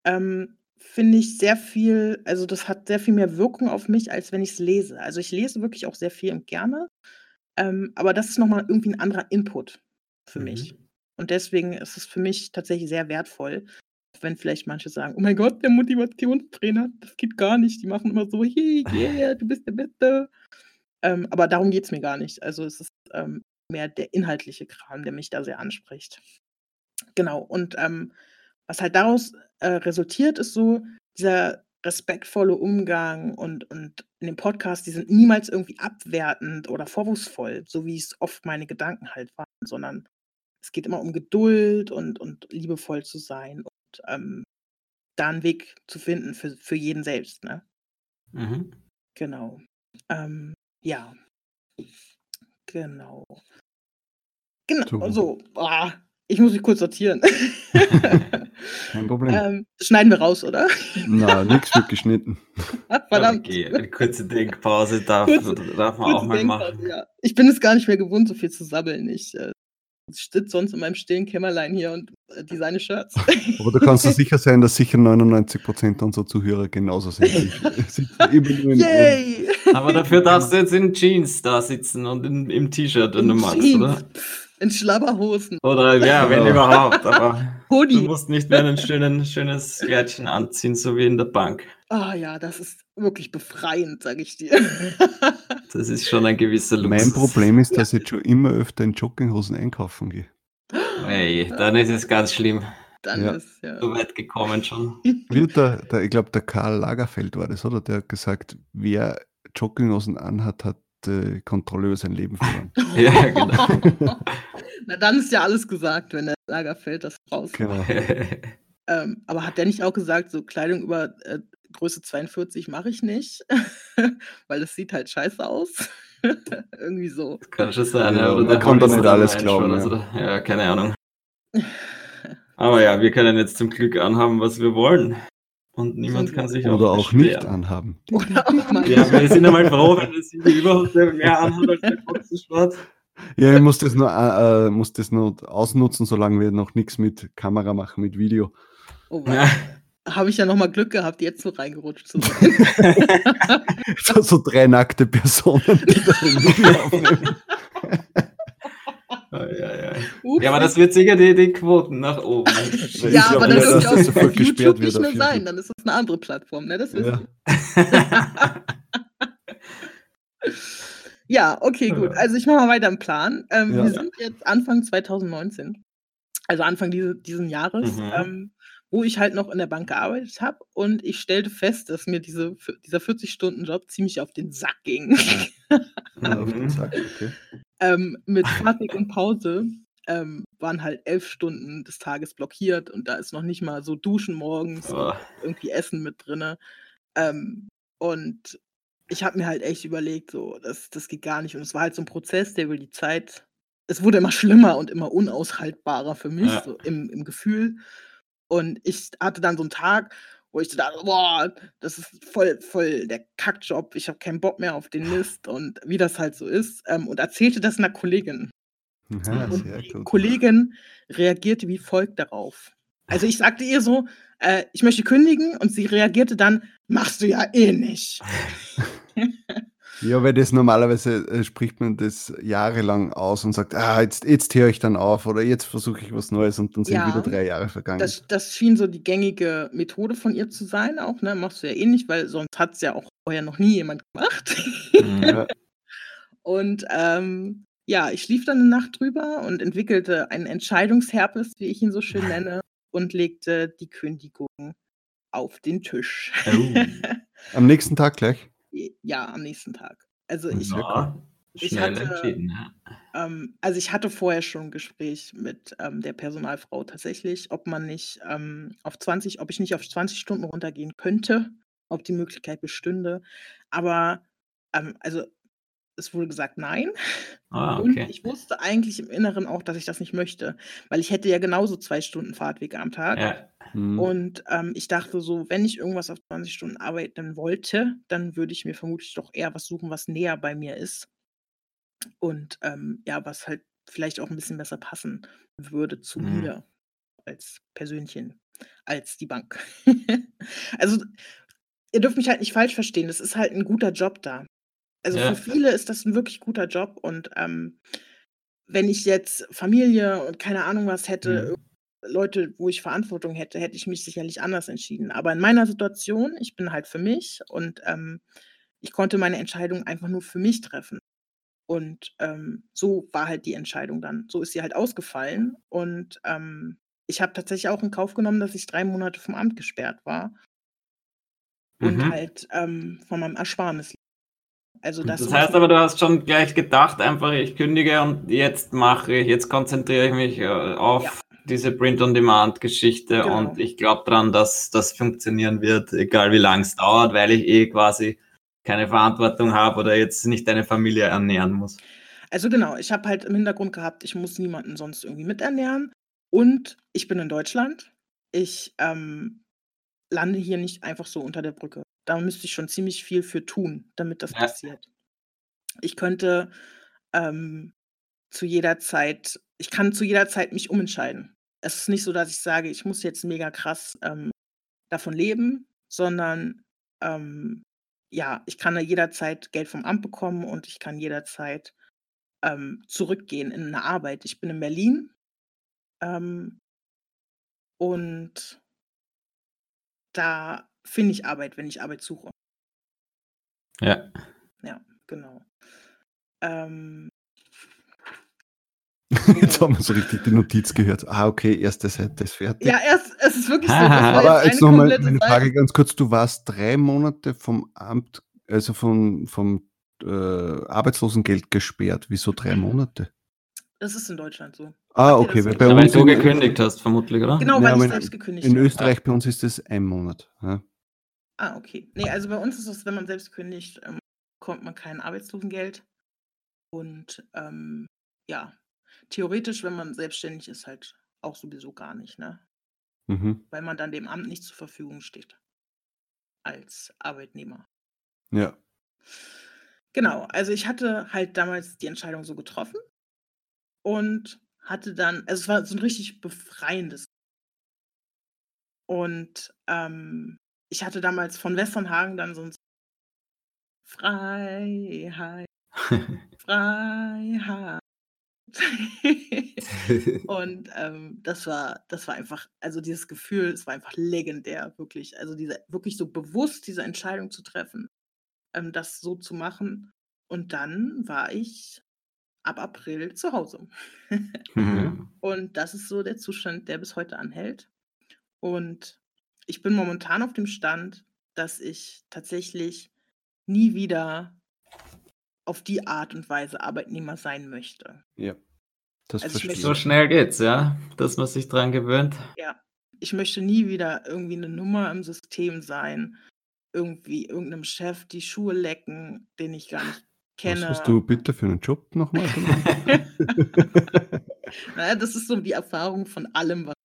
ähm, finde ich sehr viel, also das hat sehr viel mehr Wirkung auf mich, als wenn ich es lese. Also ich lese wirklich auch sehr viel und gerne, ähm, aber das ist nochmal irgendwie ein anderer Input für Mhm. mich. Und deswegen ist es für mich tatsächlich sehr wertvoll, auch wenn vielleicht manche sagen, oh mein Gott, der Motivationstrainer, das geht gar nicht. Die machen immer so, hey, yeah, du bist der Beste. Ähm, aber darum geht es mir gar nicht. Also es ist ähm, mehr der inhaltliche Kram, der mich da sehr anspricht. Genau. Und ähm, was halt daraus äh, resultiert, ist so dieser respektvolle Umgang und, und in dem Podcast, die sind niemals irgendwie abwertend oder vorwurfsvoll, so wie es oft meine Gedanken halt waren, sondern es geht immer um Geduld und, und liebevoll zu sein und ähm, da einen Weg zu finden für, für jeden selbst. Ne? Mhm. Genau. Ähm, ja. Genau. Genau, so. Ah, ich muss mich kurz sortieren. <laughs> Kein Problem. ähm, schneiden wir raus, oder? Na, nichts wird geschnitten. Verdammt. Okay, eine kurze Denkpause darf, Kurze- darf man auch mal Denkpause, machen. ja. Ich bin es gar nicht mehr gewohnt, so viel zu sabbeln. Ich äh, sitze sonst in meinem stillen Kämmerlein hier und äh, designe Shirts. Aber du kannst dir sicher sein, dass sicher 99% unserer Zuhörer genauso sind. <laughs> In Yay! Aber dafür darfst du jetzt in Jeans da sitzen und in, im T-Shirt, wenn du magst, Jeans, oder? In Schlabberhosen. Oder ja, <laughs> wenn Ja. überhaupt, aber du Hoodie. musst nicht mehr ein schönen, schönes Kleidchen anziehen, so wie in der Bank. Ah ja, das ist wirklich befreiend, sag ich dir. <laughs> Das ist schon ein gewisser Luxus. Mein Problem ist, dass ich schon immer öfter in Jogginghosen einkaufen gehe. Hey, dann ist es ganz schlimm. Dann Ja. ist ja. So weit gekommen schon. Wie hat der, der, ich glaube, der Karl Lagerfeld war das, oder? Der hat gesagt, wer Jogginghosen anhat, hat äh, Kontrolle über sein Leben verloren. <laughs> Ja, genau. <laughs> Na, dann ist ja alles gesagt, wenn der Lagerfeld das raus. genau. Ähm, aber hat der nicht auch gesagt, so Kleidung über äh, Größe 42 mache ich nicht, <laughs> weil das sieht halt scheiße aus. <laughs> Irgendwie so. Kann schon sein, Ja, ja. Oder man der kann doch Hund ist nicht alles glauben, schon, also, ja, keine Ahnung. <laughs> Aber ja, wir können jetzt zum Glück anhaben, was wir wollen. Und niemand kann sich Oder auch nicht beschweren. anhaben. Oder auch mal. Ja, wir sind einmal froh, wenn es überhaupt mehr anhat als der Boxershort. Ja, ich muss das nur, äh, äh, muss das nur ausnutzen, solange wir noch nichts mit Kamera machen, mit Video. Oh, Ja. Habe ich ja noch mal Glück gehabt, jetzt so reingerutscht zu sein. <laughs> So, so drei nackte Personen, die da. Ja, ja, ja. Ups. ja, aber das wird sicher die, die Quoten nach oben. <laughs> Ja, glaub aber das dass ist ja das auf YouTube wird nicht mehr sein, YouTube. dann ist es eine andere Plattform, ne? Das Ja. ist <laughs> Ja, okay, gut. Ja. Also ich mache mal weiter im Plan. Ähm, Ja. Wir sind jetzt Anfang 2019, also Anfang diese, diesen Jahres, Mhm. ähm, wo ich halt noch in der Bank gearbeitet habe und ich stellte fest, dass mir diese, dieser 40-Stunden-Job ziemlich auf den Sack ging. Ja, <laughs> auf den Sack, okay. ähm, mit <laughs> Fahrtweg und Pause ähm, waren halt elf Stunden des Tages blockiert und da ist noch nicht mal so Duschen morgens Oh, irgendwie Essen mit drinne. Ähm, und ich habe mir halt echt überlegt, so, das, das geht gar nicht. Und es war halt so ein Prozess, der über die Zeit, es wurde immer schlimmer und immer unaushaltbarer für mich, Ja. so im, im Gefühl. Und ich hatte dann so einen Tag, wo ich dachte, boah, das ist voll, voll der Kackjob, ich habe keinen Bock mehr auf den <laughs> Mist und wie das halt so ist. Ähm, und erzählte das einer Kollegin. Ja, Und die gut. Kollegin reagierte wie folgt darauf. Also ich sagte ihr so, äh, ich möchte kündigen und sie reagierte dann, machst du ja eh nicht. <laughs> <laughs> Ja, weil das normalerweise äh, spricht man das jahrelang aus und sagt, ah, jetzt, jetzt höre ich dann auf oder jetzt versuche ich was Neues und dann sind Ja. wieder drei Jahre vergangen. Das, das schien so die gängige Methode von ihr zu sein, auch, ne? Machst du ja eh nicht, weil sonst hat es ja auch vorher noch nie jemand gemacht. mhm. ja. <laughs> Und ähm, ja, ich schlief dann eine Nacht drüber und entwickelte einen Entscheidungsherpes, wie ich ihn so schön <laughs> nenne, und legte die Kündigung auf den Tisch. Oh. <laughs> Am nächsten Tag gleich. Ja, am nächsten Tag. Also ich, Ja, Ich hatte- ja. ähm, also ich hatte vorher schon ein Gespräch mit ähm, der Personalfrau tatsächlich, ob man nicht ähm, auf 20, ob ich nicht auf 20 Stunden runtergehen könnte, ob die Möglichkeit bestünde. Aber ähm, also es wurde gesagt, nein. Ah, Und okay. ich wusste eigentlich im Inneren auch, dass ich das nicht möchte, weil ich hätte ja genauso zwei Stunden Fahrtweg am Tag. Ja. Hm. Und ähm, ich dachte so, wenn ich irgendwas auf 20 Stunden arbeiten wollte, dann würde ich mir vermutlich doch eher was suchen, was näher bei mir ist. Und ähm, ja, was halt vielleicht auch ein bisschen besser passen würde zu Mhm. mir als Persönchen, als die Bank. <laughs> also, ihr dürft mich halt nicht falsch verstehen, das ist halt ein guter Job da. Also Ja. für viele ist das ein wirklich guter Job und ähm, wenn ich jetzt Familie und keine Ahnung was hätte, Leute, wo ich Verantwortung hätte, hätte ich mich sicherlich anders entschieden. Aber in meiner Situation, ich bin halt für mich und ähm, ich konnte meine Entscheidung einfach nur für mich treffen. Und ähm, so war halt die Entscheidung dann. So ist sie halt ausgefallen. Und ähm, ich habe tatsächlich auch in Kauf genommen, dass ich drei Monate vom Amt gesperrt war. und Mhm. halt ähm, von meinem Ersparnis. Also das, Das heißt aber, du hast schon gleich gedacht, einfach ich kündige und jetzt mache ich, jetzt konzentriere ich mich äh, auf Ja. diese Print-on-Demand-Geschichte Genau. und ich glaube dran, dass das funktionieren wird, egal wie lange es dauert, weil ich eh quasi keine Verantwortung habe oder jetzt nicht eine Familie ernähren muss. Also genau, ich habe halt im Hintergrund gehabt, ich muss niemanden sonst irgendwie miternähren. Und ich bin in Deutschland. Ich ähm, lande hier nicht einfach so unter der Brücke. Da müsste ich schon ziemlich viel für tun, damit das Ja. passiert. Ich könnte ähm, zu jeder Zeit, ich kann zu jeder Zeit mich umentscheiden. Es ist nicht so, dass ich sage, ich muss jetzt mega krass ähm, davon leben, sondern ähm, ja, ich kann jederzeit Geld vom Amt bekommen und ich kann jederzeit ähm, zurückgehen in eine Arbeit. Ich bin in Berlin ähm, und da finde ich Arbeit, wenn ich Arbeit suche. Ja. Ja, genau. Ähm, <laughs> Jetzt haben wir so richtig die Notiz gehört. Ah, okay, erste Seite ist fertig. ja, erst, es ist wirklich <laughs> so. Aber jetzt jetzt eine nochmal meine Seite. Frage ganz kurz. Du warst drei Monate vom Amt, also vom, vom äh, Arbeitslosengeld gesperrt. Wieso drei Monate? Das ist in Deutschland so. Ah, okay. Weil bei Ja, weil uns du in, gekündigt hast, vermutlich, oder? Genau, Ja, weil aber ich in- selbst gekündigt in habe. Österreich bei uns ist es ein Monat. Ja. Ah, okay. Nee, also bei uns ist es, wenn man selbst kündigt, ähm, bekommt man kein Arbeitslosengeld. Und ähm, ja, theoretisch, wenn man selbstständig ist, halt auch sowieso gar nicht, ne? Mhm. Weil man dann dem Amt nicht zur Verfügung steht. Als Arbeitnehmer. ja. Genau, also ich hatte halt damals die Entscheidung so getroffen und hatte dann, also es war so ein richtig befreiendes. Und ähm, ich hatte damals von Westernhagen dann so ein Freiheit, <laughs> Freiheit. <laughs> und ähm, das war, das war einfach, also dieses Gefühl, es war einfach legendär, wirklich. Also diese, wirklich so bewusst diese Entscheidung zu treffen, ähm, das so zu machen. Und dann war ich ab April zu Hause. Mhm. Und das ist so der Zustand, der bis heute anhält. Und ich bin momentan auf dem Stand, dass ich tatsächlich nie wieder auf die Art und Weise Arbeitnehmer sein möchte. ja. Das Also verstehe So schnell geht's, ja, dass man sich dran gewöhnt. Ja, ich möchte nie wieder irgendwie eine Nummer im System sein, irgendwie irgendeinem Chef die Schuhe lecken, den ich gar nicht Was kenne. hast du bitte für einen Job nochmal? <laughs> naja, das ist so die Erfahrung von allem, was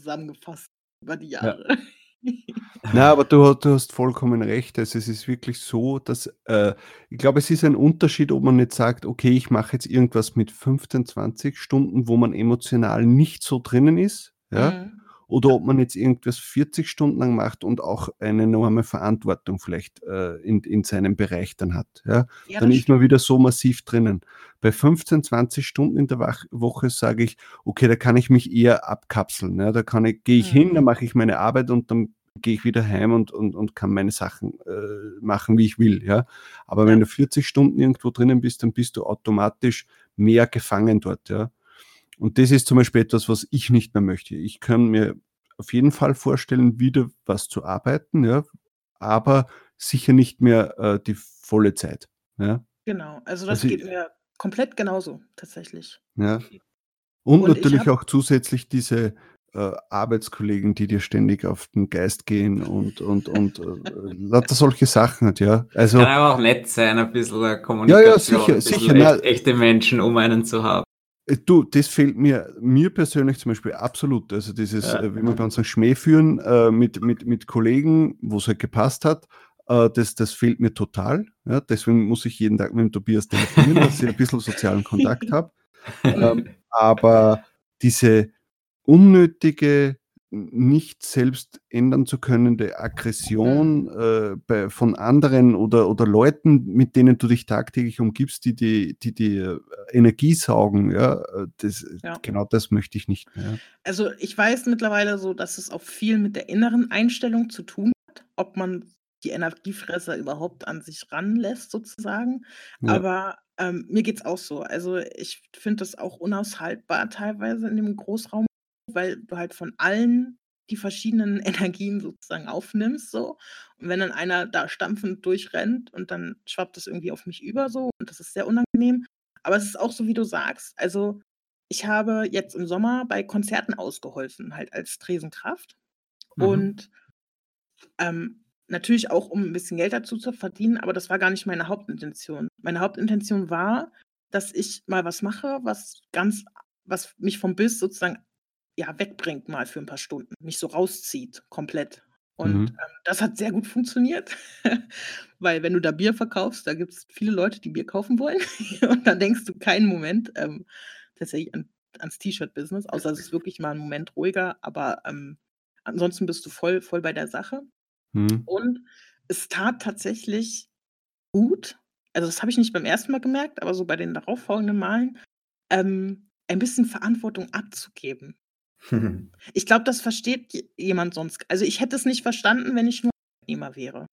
zusammengefasst über die Jahre. <laughs> Na, aber du, du hast vollkommen recht. Also es ist wirklich so, dass äh, ich glaube, es ist ein Unterschied, ob man nicht sagt, okay, ich mache jetzt irgendwas mit 15, 20 Stunden, wo man emotional nicht so drinnen ist, ja, Mhm. oder ob man jetzt irgendwas 40 Stunden lang macht und auch eine enorme Verantwortung vielleicht äh, in, in seinem Bereich dann hat. Ja. Ja, dann ist man wieder so massiv drinnen. Bei 15, 20 Stunden in der Woche sage ich, okay, da kann ich mich eher abkapseln. Ja. Da kann ich, gehe ich Mhm. hin, da mache ich meine Arbeit und dann gehe ich wieder heim und, und, und kann meine Sachen äh, machen, wie ich will. Ja. Aber Ja. wenn du 40 Stunden irgendwo drinnen bist, dann bist du automatisch mehr gefangen dort. Ja. Und das ist zum Beispiel etwas, was ich nicht mehr möchte. Ich kann mir auf jeden Fall vorstellen, wieder was zu arbeiten, ja, aber sicher nicht mehr äh, die volle Zeit. Ja. Genau, also das Also geht ich- mir komplett genauso, tatsächlich. Ja. Und, Und ich natürlich hab- auch zusätzlich diese äh, Arbeitskollegen, die dir ständig auf den Geist gehen und, und, und äh, lauter solche Sachen hat, ja. Also, Kann aber auch nett sein, ein bisschen äh, Kommunikation, sicher, ein bisschen sicher, echt, na- echte Menschen um einen zu haben. äh, du, das fehlt mir, mir persönlich zum Beispiel absolut. Also dieses, Ja. äh, wie wir bei uns sagen, Schmäh führen äh, mit, mit, mit Kollegen, wo es halt gepasst hat, äh, das, das fehlt mir total. Ja. Deswegen muss ich jeden Tag mit dem Tobias telefonieren, dass ich ein bisschen sozialen Kontakt habe. <laughs> Ähm, aber diese unnötige, nicht selbst ändern zu könnende Aggression äh, bei, von anderen oder, oder Leuten, mit denen du dich tagtäglich umgibst, die die, die, die äh, Energie saugen, ja, äh, das, Ja. genau das möchte ich nicht mehr. Also ich weiß mittlerweile so, dass es auch viel mit der inneren Einstellung zu tun hat, ob man die Energiefresser überhaupt an sich ranlässt, sozusagen. Ja. Aber ähm, mir geht es auch so. Also ich finde das auch unaushaltbar teilweise in dem Großraum, weil du halt von allen die verschiedenen <laughs> Energien sozusagen aufnimmst so. Und wenn dann einer da stampfend durchrennt und dann schwappt es irgendwie auf mich über so und das ist sehr unangenehm. Aber es ist auch so, wie du sagst. Also ich habe jetzt im Sommer bei Konzerten ausgeholfen, halt als Tresenkraft. Mhm. Und ähm, natürlich auch, um ein bisschen Geld dazu zu verdienen, aber das war gar nicht meine Hauptintention. Meine Hauptintention war, dass ich mal was mache, was ganz, was mich vom Biss sozusagen ja, wegbringt mal für ein paar Stunden, mich so rauszieht, komplett. Und mhm. ähm, das hat sehr gut funktioniert, <laughs> weil wenn du da Bier verkaufst, da gibt es viele Leute, die Bier kaufen wollen. <laughs> und dann denkst du keinen Moment ähm, tatsächlich an, ans T-Shirt-Business, außer es ist wirklich mal ein Moment ruhiger, aber ähm, ansonsten bist du voll, voll bei der Sache. Mhm. Und es tat tatsächlich gut, also das habe ich nicht beim ersten Mal gemerkt, aber so bei den darauffolgenden Malen, ähm, ein bisschen Verantwortung abzugeben. <laughs> Ich glaube, das versteht jemand sonst. Also, ich hätte es nicht verstanden, wenn ich nur Arbeitnehmer wäre.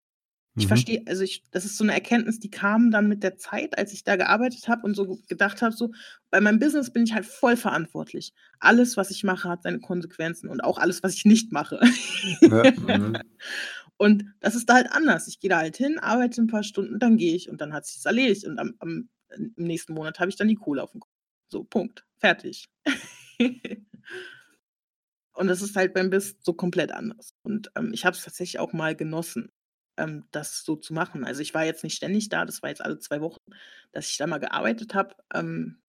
Ich Mhm. verstehe also, ich das ist so eine Erkenntnis, die kam dann mit der Zeit, als ich da gearbeitet habe und so gedacht habe, so: „Bei meinem Business bin ich halt voll verantwortlich. Alles, was ich mache, hat seine Konsequenzen und auch alles, was ich nicht mache.“ Ja, mhm. <laughs> Und das ist da halt anders. Ich gehe da halt hin, arbeite ein paar Stunden, dann gehe ich und dann hat sich's erledigt und am am im nächsten Monat habe ich dann die Kohle auf dem Konto. So, Punkt, fertig. <laughs> Und das ist halt beim Biss so komplett anders. Und, ähm, ich habe es tatsächlich auch mal genossen, ähm, das so zu machen. Also, ich war jetzt nicht ständig da, das war jetzt alle zwei Wochen, dass ich da mal gearbeitet habe, ähm,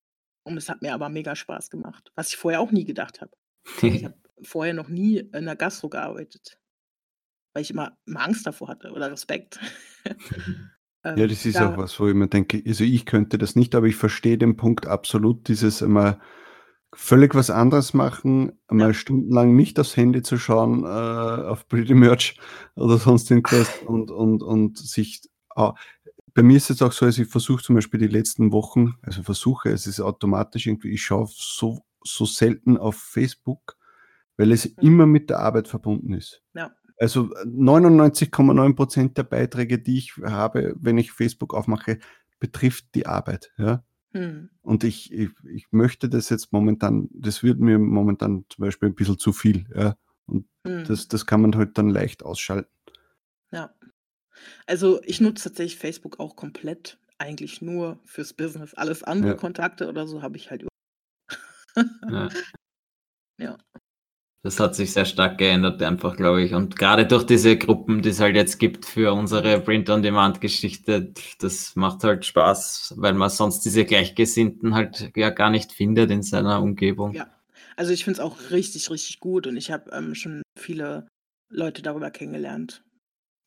und es hat mir aber mega Spaß gemacht, was ich vorher auch nie gedacht habe. Ich <laughs> habe vorher noch nie in der Gastro gearbeitet, weil ich immer immer Angst davor hatte oder Respekt. <laughs> Ja, ähm, das ist auch was, wo ich mir denke also, ich könnte das nicht, aber ich verstehe den Punkt absolut, dieses einmal völlig was anderes machen, einmal Ja. stundenlang nicht aufs Handy zu schauen, äh, auf Pretty Merch oder sonst irgendwas <laughs> und und und sich ah, bei mir ist es auch so, also ich versuche zum Beispiel die letzten Wochen also versuche, es ist automatisch irgendwie ich schaue so so selten auf Facebook, weil es Mhm. immer mit der Arbeit verbunden ist. Ja. Also, 99,9% der Beiträge, die ich habe, wenn ich Facebook aufmache, betrifft die Arbeit, ja. Mhm. Und ich, ich, ich möchte das jetzt momentan, das wird mir momentan zum Beispiel ein bisschen zu viel. Ja? Und mhm. das, das kann man halt dann leicht ausschalten. Ja. Also ich nutze tatsächlich Facebook auch komplett, eigentlich nur fürs Business. Alles andere, ja. Kontakte oder so, habe ich halt. ja. <laughs> ja. Das hat sich sehr stark geändert, einfach, glaube ich. Und gerade durch diese Gruppen, die es halt jetzt gibt für unsere Print-on-Demand-Geschichte, das macht halt Spaß, weil man sonst diese Gleichgesinnten halt ja gar nicht findet in seiner Umgebung. Ja, also ich finde es auch richtig, richtig gut und ich habe ähm, schon viele Leute darüber kennengelernt.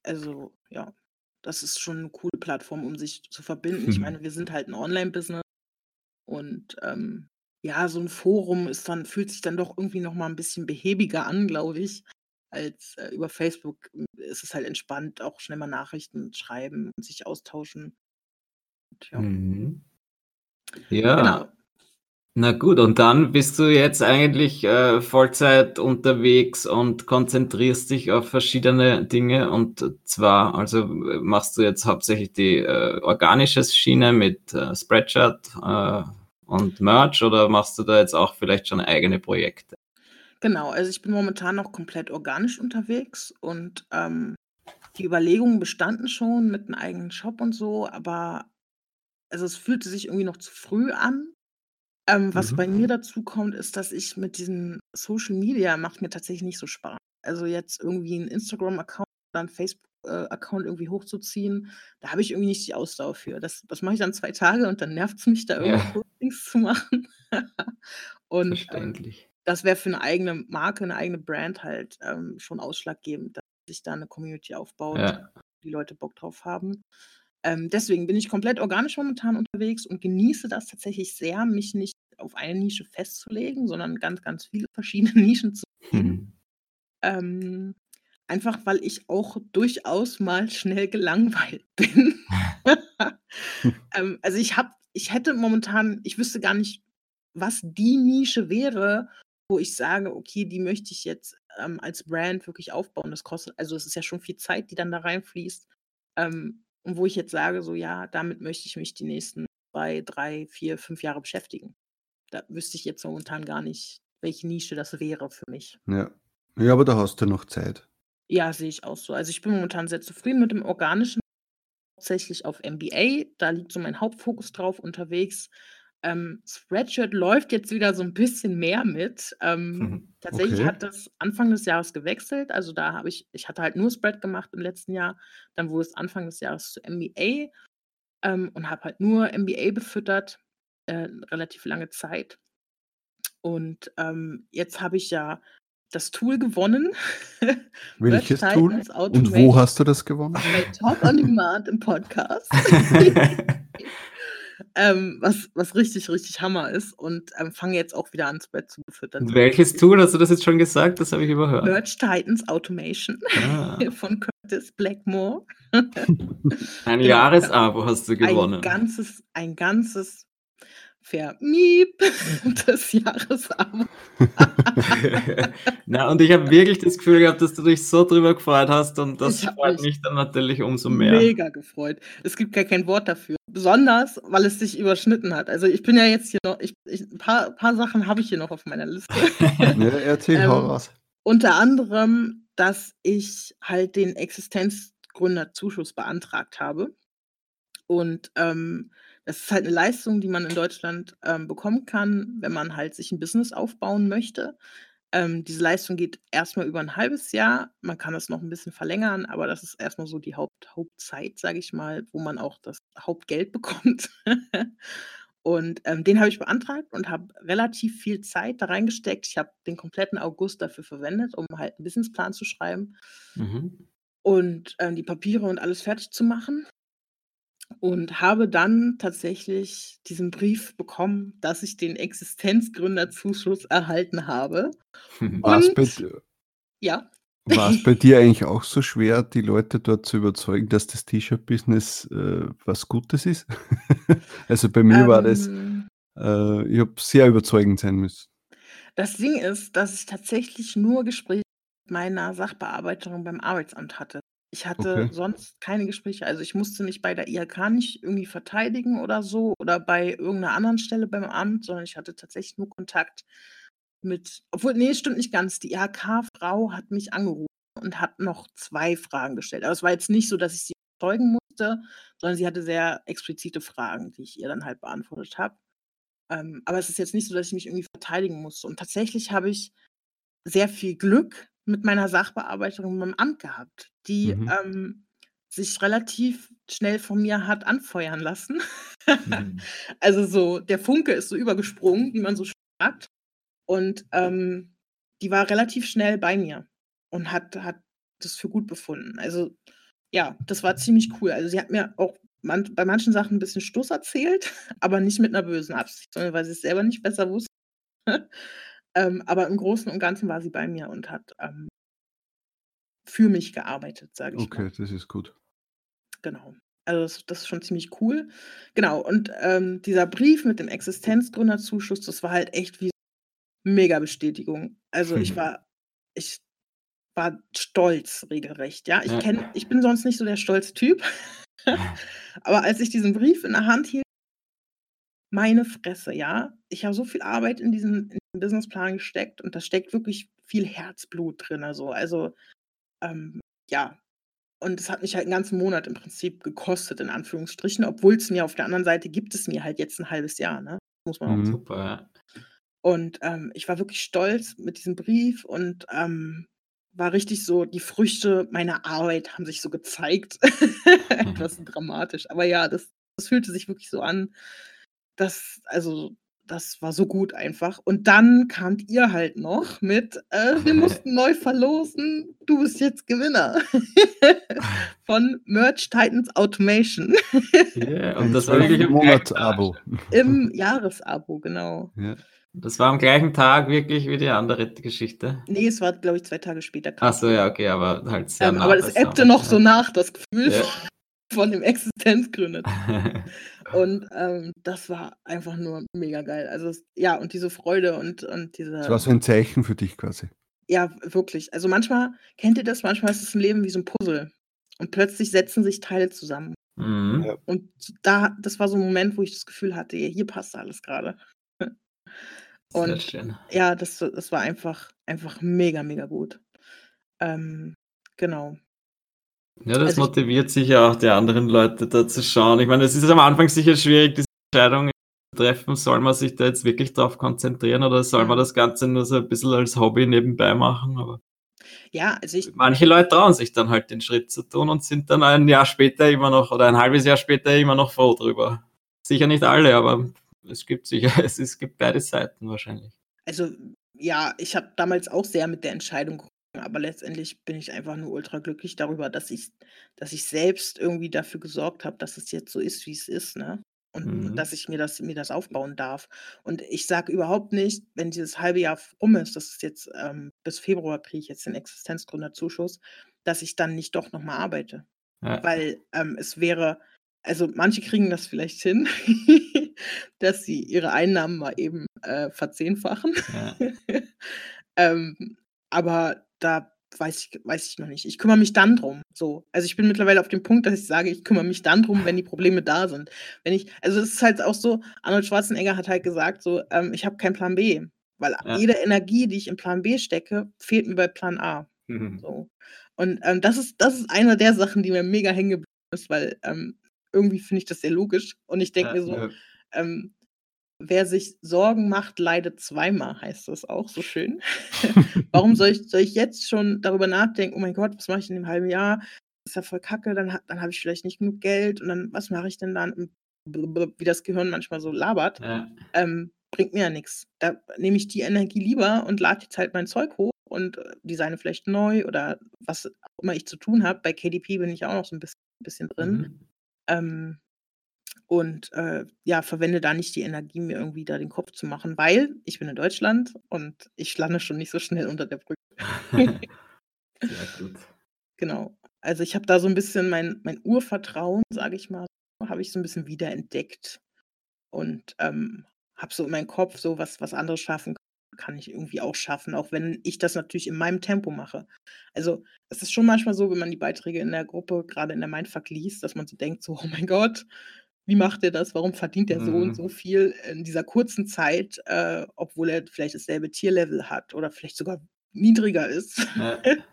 Also ja, das ist schon eine coole Plattform, um sich zu verbinden. Ich <laughs> meine, wir sind halt ein Online-Business und ähm, ja, so ein Forum ist dann fühlt sich dann doch irgendwie noch mal 'n bisschen behäbiger an, glaube ich, als, äh, über Facebook. Hm, ist es halt entspannt, auch schnell mal Nachrichten schreiben und sich austauschen. Und ja. Mhm. Ja. Genau. Na gut, und dann bist du jetzt eigentlich, äh, Vollzeit unterwegs und konzentrierst dich auf verschiedene Dinge. Und zwar also, machst du jetzt hauptsächlich die, äh, organische Schiene mit, äh, Spreadshirt, äh und Merch oder machst du da jetzt auch vielleicht schon eigene Projekte? Genau, also ich bin momentan noch komplett organisch unterwegs und ähm, die Überlegungen bestanden schon mit einem eigenen Shop und so, aber also es fühlte sich irgendwie noch zu früh an. Ähm, was mhm. bei mir dazu kommt, ist, dass ich mit diesem Social Media macht mir tatsächlich nicht so Spaß. Also jetzt irgendwie einen Instagram-Account oder einen Facebook äh, Account irgendwie hochzuziehen, da habe ich irgendwie nicht die Ausdauer für. Das das mache ich dann zwei Tage und dann nervt es mich, da Ja. Postings zu machen. <laughs> Und, ähm, das wäre für eine eigene Marke, eine eigene Brand halt, ähm, schon ausschlaggebend, dass sich da eine Community aufbaut, Ja. die Leute Bock drauf haben. Ähm, deswegen bin ich komplett organisch momentan unterwegs und genieße das tatsächlich sehr, mich nicht auf eine Nische festzulegen, sondern ganz, ganz viele <laughs> verschiedene Nischen zu Mhm. Ähm, Einfach weil ich auch durchaus mal schnell gelangweilt bin. <laughs> Ähm, also, ich habe ich hätte momentan ich wüsste gar nicht, was die Nische wäre, wo ich sage: „Okay, die möchte ich jetzt, ähm, als Brand wirklich aufbauen.“ Das kostet also, es ist ja schon viel Zeit, die dann da reinfließt. Ähm, und wo ich jetzt sage, so: „Ja, damit möchte ich mich die nächsten 2, 3, 4, 5 Jahre beschäftigen.“ Da wüsste ich jetzt momentan gar nicht, welche Nische das wäre für mich. Ja. Ja, aber da hast du noch Zeit. Ja, sehe ich auch so. Also, ich bin momentan sehr zufrieden mit dem Organischen, hauptsächlich auf MBA. Da liegt so mein Hauptfokus drauf unterwegs. Ähm, Spreadshirt läuft jetzt wieder so ein bisschen mehr mit. Ähm, Mhm. tatsächlich Okay. hat das Anfang des Jahres gewechselt. Also, da habe ich ich hatte halt nur Spread gemacht im letzten Jahr. Dann wurde es Anfang des Jahres zu MBA, ähm, und habe halt nur MBA befüttert, äh, relativ lange Zeit. Und, ähm, jetzt habe ich ja das Tool gewonnen. <laughs> Welches Tool? Und wo hast du das gewonnen? bei Talk on Demand im Podcast. <laughs> Ähm, was was richtig, richtig Hammer ist und, ähm, fange jetzt auch wieder an, Spread zu befüttern. Welches Tool? Hast du das jetzt schon gesagt? Das habe ich überhört. Merch Titans Automation Ah, <laughs> von Curtis Blackmore. ein Genau. Jahresabo hast du Ein gewonnen. ganzes ein ganzes Vermiep <laughs> des Jahresabo. <laughs> Na, und ich habe wirklich das Gefühl gehabt, dass du dich so drüber gefreut hast und das freut mich mich dann natürlich umso mehr. mega gefreut. Es gibt gar kein Wort dafür. Besonders, weil es sich überschnitten hat. Also, ich bin ja jetzt hier noch ich ich 'n paar paar Sachen habe ich hier noch auf meiner Liste. <laughs> Ja, erzähl, Ähm, raus. unter anderem, dass ich halt den Existenzgründerzuschuss beantragt habe. Und, ähm, das ist halt 'ne Leistung, die man in Deutschland, ähm, bekommen kann, wenn man halt sich 'n Business aufbauen möchte. Ähm, diese Leistung geht erst mal über 'n halbes Jahr. Man kann das noch 'n bisschen verlängern, aber das ist erst mal so die Haupt Hauptzeit, sage ich mal, wo man auch das Hauptgeld <laughs> bekommt. Und, ähm, den habe ich beantragt und habe relativ viel Zeit da reingesteckt. Ich habe den kompletten August dafür verwendet, um halt 'n Businessplan zu schreiben Mhm. und, ähm, die Papiere und alles fertig zu machen. Und habe dann tatsächlich diesen Brief bekommen, dass ich den Existenzgründerzuschuss erhalten habe. <laughs> Bei Und d ja? war's bei <laughs> dir eigentlich auch so schwer, die Leute dort zu überzeugen, dass das T-Shirt-Business, äh, was Gutes ist? <laughs> Also, bei mir war das Ähm äh, ich habe sehr überzeugend sein müssen. Das Ding ist, dass ich tatsächlich nur Gespräche mit meiner Sachbearbeiterin beim Arbeitsamt hatte. Ich hatte Okay. sonst keine Gespräche. Also, ich musste mich bei der IHK nicht irgendwie verteidigen oder so oder bei irgend 'ner anderen Stelle beim Amt, sondern ich hatte tatsächlich nur Kontakt mit obwohl, ne, stimmt nicht ganz. Die IHK-Frau hat mich angerufen und hat noch 2 Fragen gestellt. Aber es war jetzt nicht so, dass ich sie überzeugen musste, sondern sie hatte sehr explizite Fragen, die ich ihr dann halt beantwortet habe. Ähm, aber es ist jetzt nicht so, dass ich mich irgendwie verteidigen musste. Und tatsächlich habe ich sehr viel Glück mit meiner Sachbearbeiterin beim Amt gehabt, die, Mhm. ähm, sich relativ schnell von mir hat anfeuern lassen. Mhm. <laughs> Also, so der Funke ist so übergesprungen, wie man so sagt. Und, ähm, die war relativ schnell bei mir und hat hat das für gut befunden. Also, ja, das war ziemlich cool. Also, sie hat mir auch man bei manchen Sachen 'n bisschen Stuss erzählt, <laughs> aber nicht mit 'ner bösen Absicht, sondern weil sie's selber nicht besser wusste. <laughs> Ähm, aber im Großen und Ganzen war sie bei mir und hat, ähm für mich gearbeitet, sage ich mal. Okay, das ist gut. Genau. Also, das das ist schon ziemlich cool. Genau, und, ähm, dieser Brief mit dem Existenzgründerzuschuss, das war halt echt wie Mega-Bestätigung. Also, ich war ich war stolz regelrecht, ja? Ich kenne ich bin sonst nicht so der stolze Typ. <laughs> Aber als ich diesen Brief in der Hand hielt meine Fresse, ja? Ich habe so viel Arbeit in diesen in diesen Businessplan gesteckt und da steckt wirklich viel Herzblut drinne so. Also, ähm, ja. Und es hat mich halt 'n ganzen Monat im Prinzip gekostet in Anführungsstrichen, obwohl's mir auf der anderen Seite gibt es mir halt jetzt 'n halbes Jahr, ne? Muss man auch Mhm. Super. Und, ähm, ich war wirklich stolz mit diesem Brief und, ähm, war richtig so die Früchte meiner Arbeit haben sich so gezeigt. <laughs> <laughs> Etwas dramatisch. Aber ja, das das fühlte sich wirklich so an. Das also, das war so gut einfach. Und dann kamt ihr halt noch mit, äh: „Wir <laughs> mussten neu verlosen. Du bist jetzt Gewinner <laughs> von Merch Titans Automation.“ Ja, und das war wirklich Tag. Monats-Abo. Im <laughs> Jahresabo, genau. Ja. Das war am gleichen Tag wirklich wie die andere Geschichte? Ne, es war, glaube ich, 2 Tage später Ach so, ja, okay, aber halt sehr Ähm, nah aber es beisammen. ebbte noch so nach, das Gefühl Ja. von dem Existenzgründer. Und, ähm, das war einfach nur mega geil. Also, es ja, und diese Freude und und Das war diese so ein Zeichen für dich quasi. ja, wirklich. Also, manchmal kennt ihr das? Manchmal ist das im Leben wie so 'n Puzzle und plötzlich setzen sich Teile zusammen. Mhm. Ja. Und da das war so 'n Moment, wo ich das Gefühl hatte: „Ja, hier passt alles grade.“ <laughs> Sehr Und schön. ja, das das war einfach einfach mega, mega gut. Ähm, genau. Ja, das also motiviert sicher auch die anderen Leute da zu schauen. Ich meine, es ist am Anfang sicher schwierig, diese Entscheidung zu treffen. Soll man sich da jetzt wirklich darauf konzentrieren oder soll man das Ganze nur so ein bisschen als Hobby nebenbei machen? Aber ja, also ich. Manche Leute trauen sich dann halt den Schritt zu tun und sind dann ein Jahr später immer noch oder ein halbes Jahr später immer noch froh drüber. Sicher nicht alle, aber es gibt sicher, <laughs> es, es gibt beide Seiten wahrscheinlich. Also ja, ich habe damals auch sehr mit der Entscheidung aber letztendlich bin ich einfach nur ultra glücklich darüber, dass ich, dass ich selbst irgendwie dafür gesorgt habe, dass es jetzt so ist, wie es ist, ne? Und mhm. dass ich mir das, mir das aufbauen darf. Und ich sage überhaupt nicht, wenn dieses halbe Jahr rum ist, das ist jetzt ähm, bis Februar kriege ich jetzt den Existenzgründerzuschuss, dass ich dann nicht doch nochmal arbeite. Ja. Weil ähm, es wäre, also manche kriegen das vielleicht hin, <laughs> dass sie ihre Einnahmen mal eben äh, verzehnfachen. Ja. <laughs> ähm, aber da weiß ich, weiß ich noch nicht. Ich kümmere mich dann drum. So. Also ich bin mittlerweile auf dem Punkt, dass ich sage, ich kümmere mich dann drum, wenn die Probleme da sind. Wenn ich, also es ist halt auch so, Arnold Schwarzenegger hat halt gesagt, so, ähm, ich habe keinen Plan B. Weil ja. jede Energie, die ich in Plan B stecke, fehlt mir bei Plan A. Mhm. So. Und ähm, das ist, das ist eine der Sachen, die mir mega hängen geblieben ist, weil ähm, irgendwie finde ich das sehr logisch. Und ich denke ja, mir so, ja. ähm, Wer sich Sorgen macht, leidet zweimal, heißt das auch so schön. <laughs> Warum soll ich, soll ich jetzt schon darüber nachdenken, oh mein Gott, was mache ich in dem halben Jahr? Das ist ja voll kacke, dann, dann habe ich vielleicht nicht genug Geld und dann, was mache ich denn dann? Wie das Gehirn manchmal so labert, ja. ähm, bringt mir ja nichts. Da nehme ich die Energie lieber und lade jetzt halt mein Zeug hoch und äh, designe vielleicht neu oder was auch immer ich zu tun habe. Bei KDP bin ich auch noch so ein bisschen, bisschen drin. Mhm. Ähm, und äh, ja, verwende da nicht die Energie, mir irgendwie da den Kopf zu machen, weil ich bin in Deutschland und ich lande schon nicht so schnell unter der Brücke. <laughs> Sehr gut. <laughs> Genau. Also ich habe da so ein bisschen mein, mein Urvertrauen, sage ich mal, habe ich so ein bisschen wiederentdeckt und ähm, habe so in meinem Kopf so was, was andere schaffen kann ich irgendwie auch schaffen, auch wenn ich das natürlich in meinem Tempo mache. Also es ist schon manchmal so, wenn man die Beiträge in der Gruppe, gerade in der Mindfuck liest, dass man so denkt, so, oh mein Gott, wie macht er das? Warum verdient er so und mhm. so viel in dieser kurzen Zeit, äh, obwohl er vielleicht dasselbe Tierlevel hat oder vielleicht sogar niedriger ist? Ja. <laughs>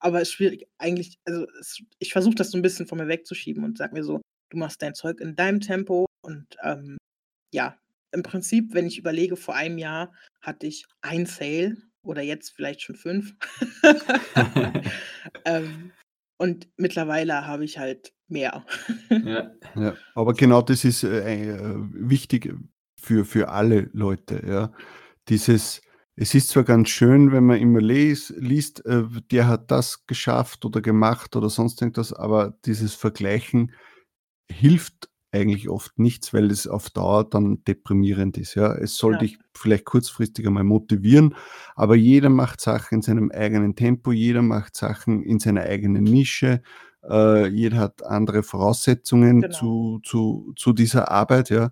Aber es ist schwierig, eigentlich, also es, ich versuche das so ein bisschen von mir wegzuschieben und sage mir so, du machst dein Zeug in deinem Tempo und ähm, ja, im Prinzip, wenn ich überlege, vor einem Jahr hatte ich ein Sale oder jetzt vielleicht schon fünf. <laughs> <laughs> ähm, und mittlerweile habe ich halt mehr. <laughs> Ja. ja. aber genau das ist äh, äh, wichtig für, für alle Leute. Ja. Dieses, es ist zwar ganz schön, wenn man immer les, liest, äh, der hat das geschafft oder gemacht oder sonst irgendwas, aber dieses Vergleichen hilft eigentlich oft nichts, weil es auf Dauer dann deprimierend ist. Ja. Es soll ja. dich vielleicht kurzfristig einmal motivieren, aber jeder macht Sachen in seinem eigenen Tempo, jeder macht Sachen in seiner eigenen Nische, äh, jeder hat andere Voraussetzungen genau. zu, zu, zu dieser Arbeit. Ja.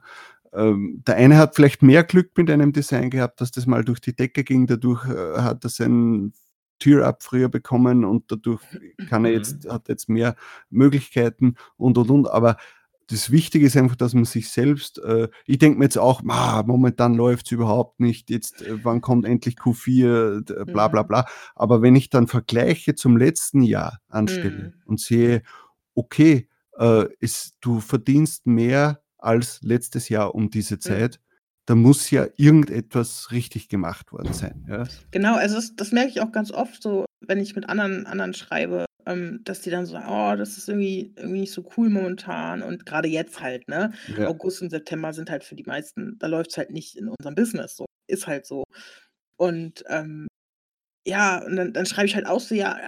Ähm, der eine hat vielleicht mehr Glück mit einem Design gehabt, dass das mal durch die Decke ging, dadurch äh, hat er sein Tür-Up früher bekommen und dadurch <clears throat> kann er mhm. jetzt, hat jetzt mehr Möglichkeiten und und und. Aber das Wichtige ist einfach, dass man sich selbst, äh, ich denke mir jetzt auch, ah, momentan läuft es überhaupt nicht, jetzt äh, wann kommt endlich Q4, bla bla mhm. bla. Aber wenn ich dann Vergleiche zum letzten Jahr anstelle mhm. und sehe, okay, äh, ist, du verdienst mehr als letztes Jahr um diese Zeit, mhm. da muss ja irgendetwas richtig gemacht worden sein. Ja? Genau, also das, das merke ich auch ganz oft so, wenn ich mit anderen, anderen schreibe, ähm, dass die dann so sagen, oh, das ist irgendwie, irgendwie nicht so cool momentan. Und gerade jetzt halt, ne? Ja. August und September sind halt für die meisten, da läuft es halt nicht in unserem Business so. Ist halt so. Und ähm, ja, und dann, dann schreibe ich halt auch so, ja,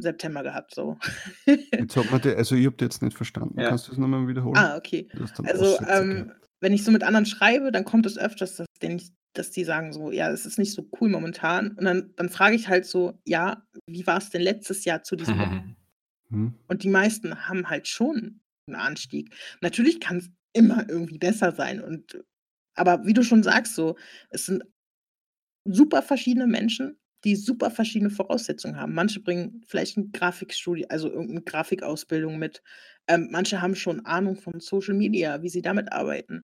September gehabt, so. Jetzt die, also ich habe jetzt nicht verstanden. Ja. Kannst du es nochmal wiederholen? Ah, okay. Also, ähm, wenn ich so mit anderen schreibe, dann kommt es öfters, dass ich dass die sagen so, ja, es ist nicht so cool momentan. Und dann, dann frage ich halt so, ja, wie war es denn letztes Jahr zu diesem Moment? <laughs> Hm. Und die meisten haben halt schon einen Anstieg. Natürlich kann es immer irgendwie besser sein. Und, aber wie du schon sagst, so, es sind super verschiedene Menschen, die super verschiedene Voraussetzungen haben. Manche bringen vielleicht ein Grafikstudio, also irgendeine Grafikausbildung mit. Ähm, manche haben schon Ahnung von Social Media, wie sie damit arbeiten.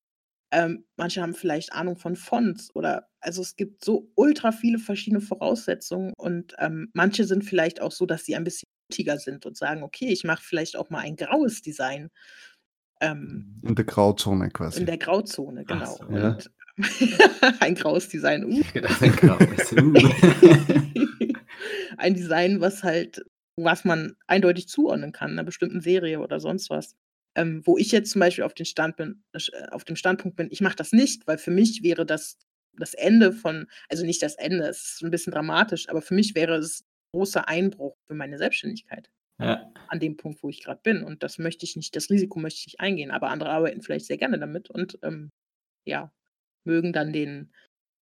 Ähm, manche haben vielleicht Ahnung von Fonts oder also es gibt so ultra viele verschiedene Voraussetzungen und ähm, manche sind vielleicht auch so, dass sie ein bisschen mutiger sind und sagen, okay, ich mache vielleicht auch mal ein graues Design. Ähm, in der Grauzone quasi. In der Grauzone, genau. So, ja. <laughs> ein graues Design. Uh. <laughs> ein graues. Uh. <laughs> ein Design, was halt, was man eindeutig zuordnen kann, einer bestimmten Serie oder sonst was. Ähm, wo ich jetzt zum Beispiel auf, den Stand bin, äh, auf dem Standpunkt bin, ich mache das nicht, weil für mich wäre das das Ende von, also nicht das Ende, es ist ein bisschen dramatisch, aber für mich wäre es ein großer Einbruch für meine Selbstständigkeit. Ja. An dem Punkt, wo ich gerade bin. Und das möchte ich nicht, das Risiko möchte ich nicht eingehen. Aber andere arbeiten vielleicht sehr gerne damit und ähm, ja, mögen dann den,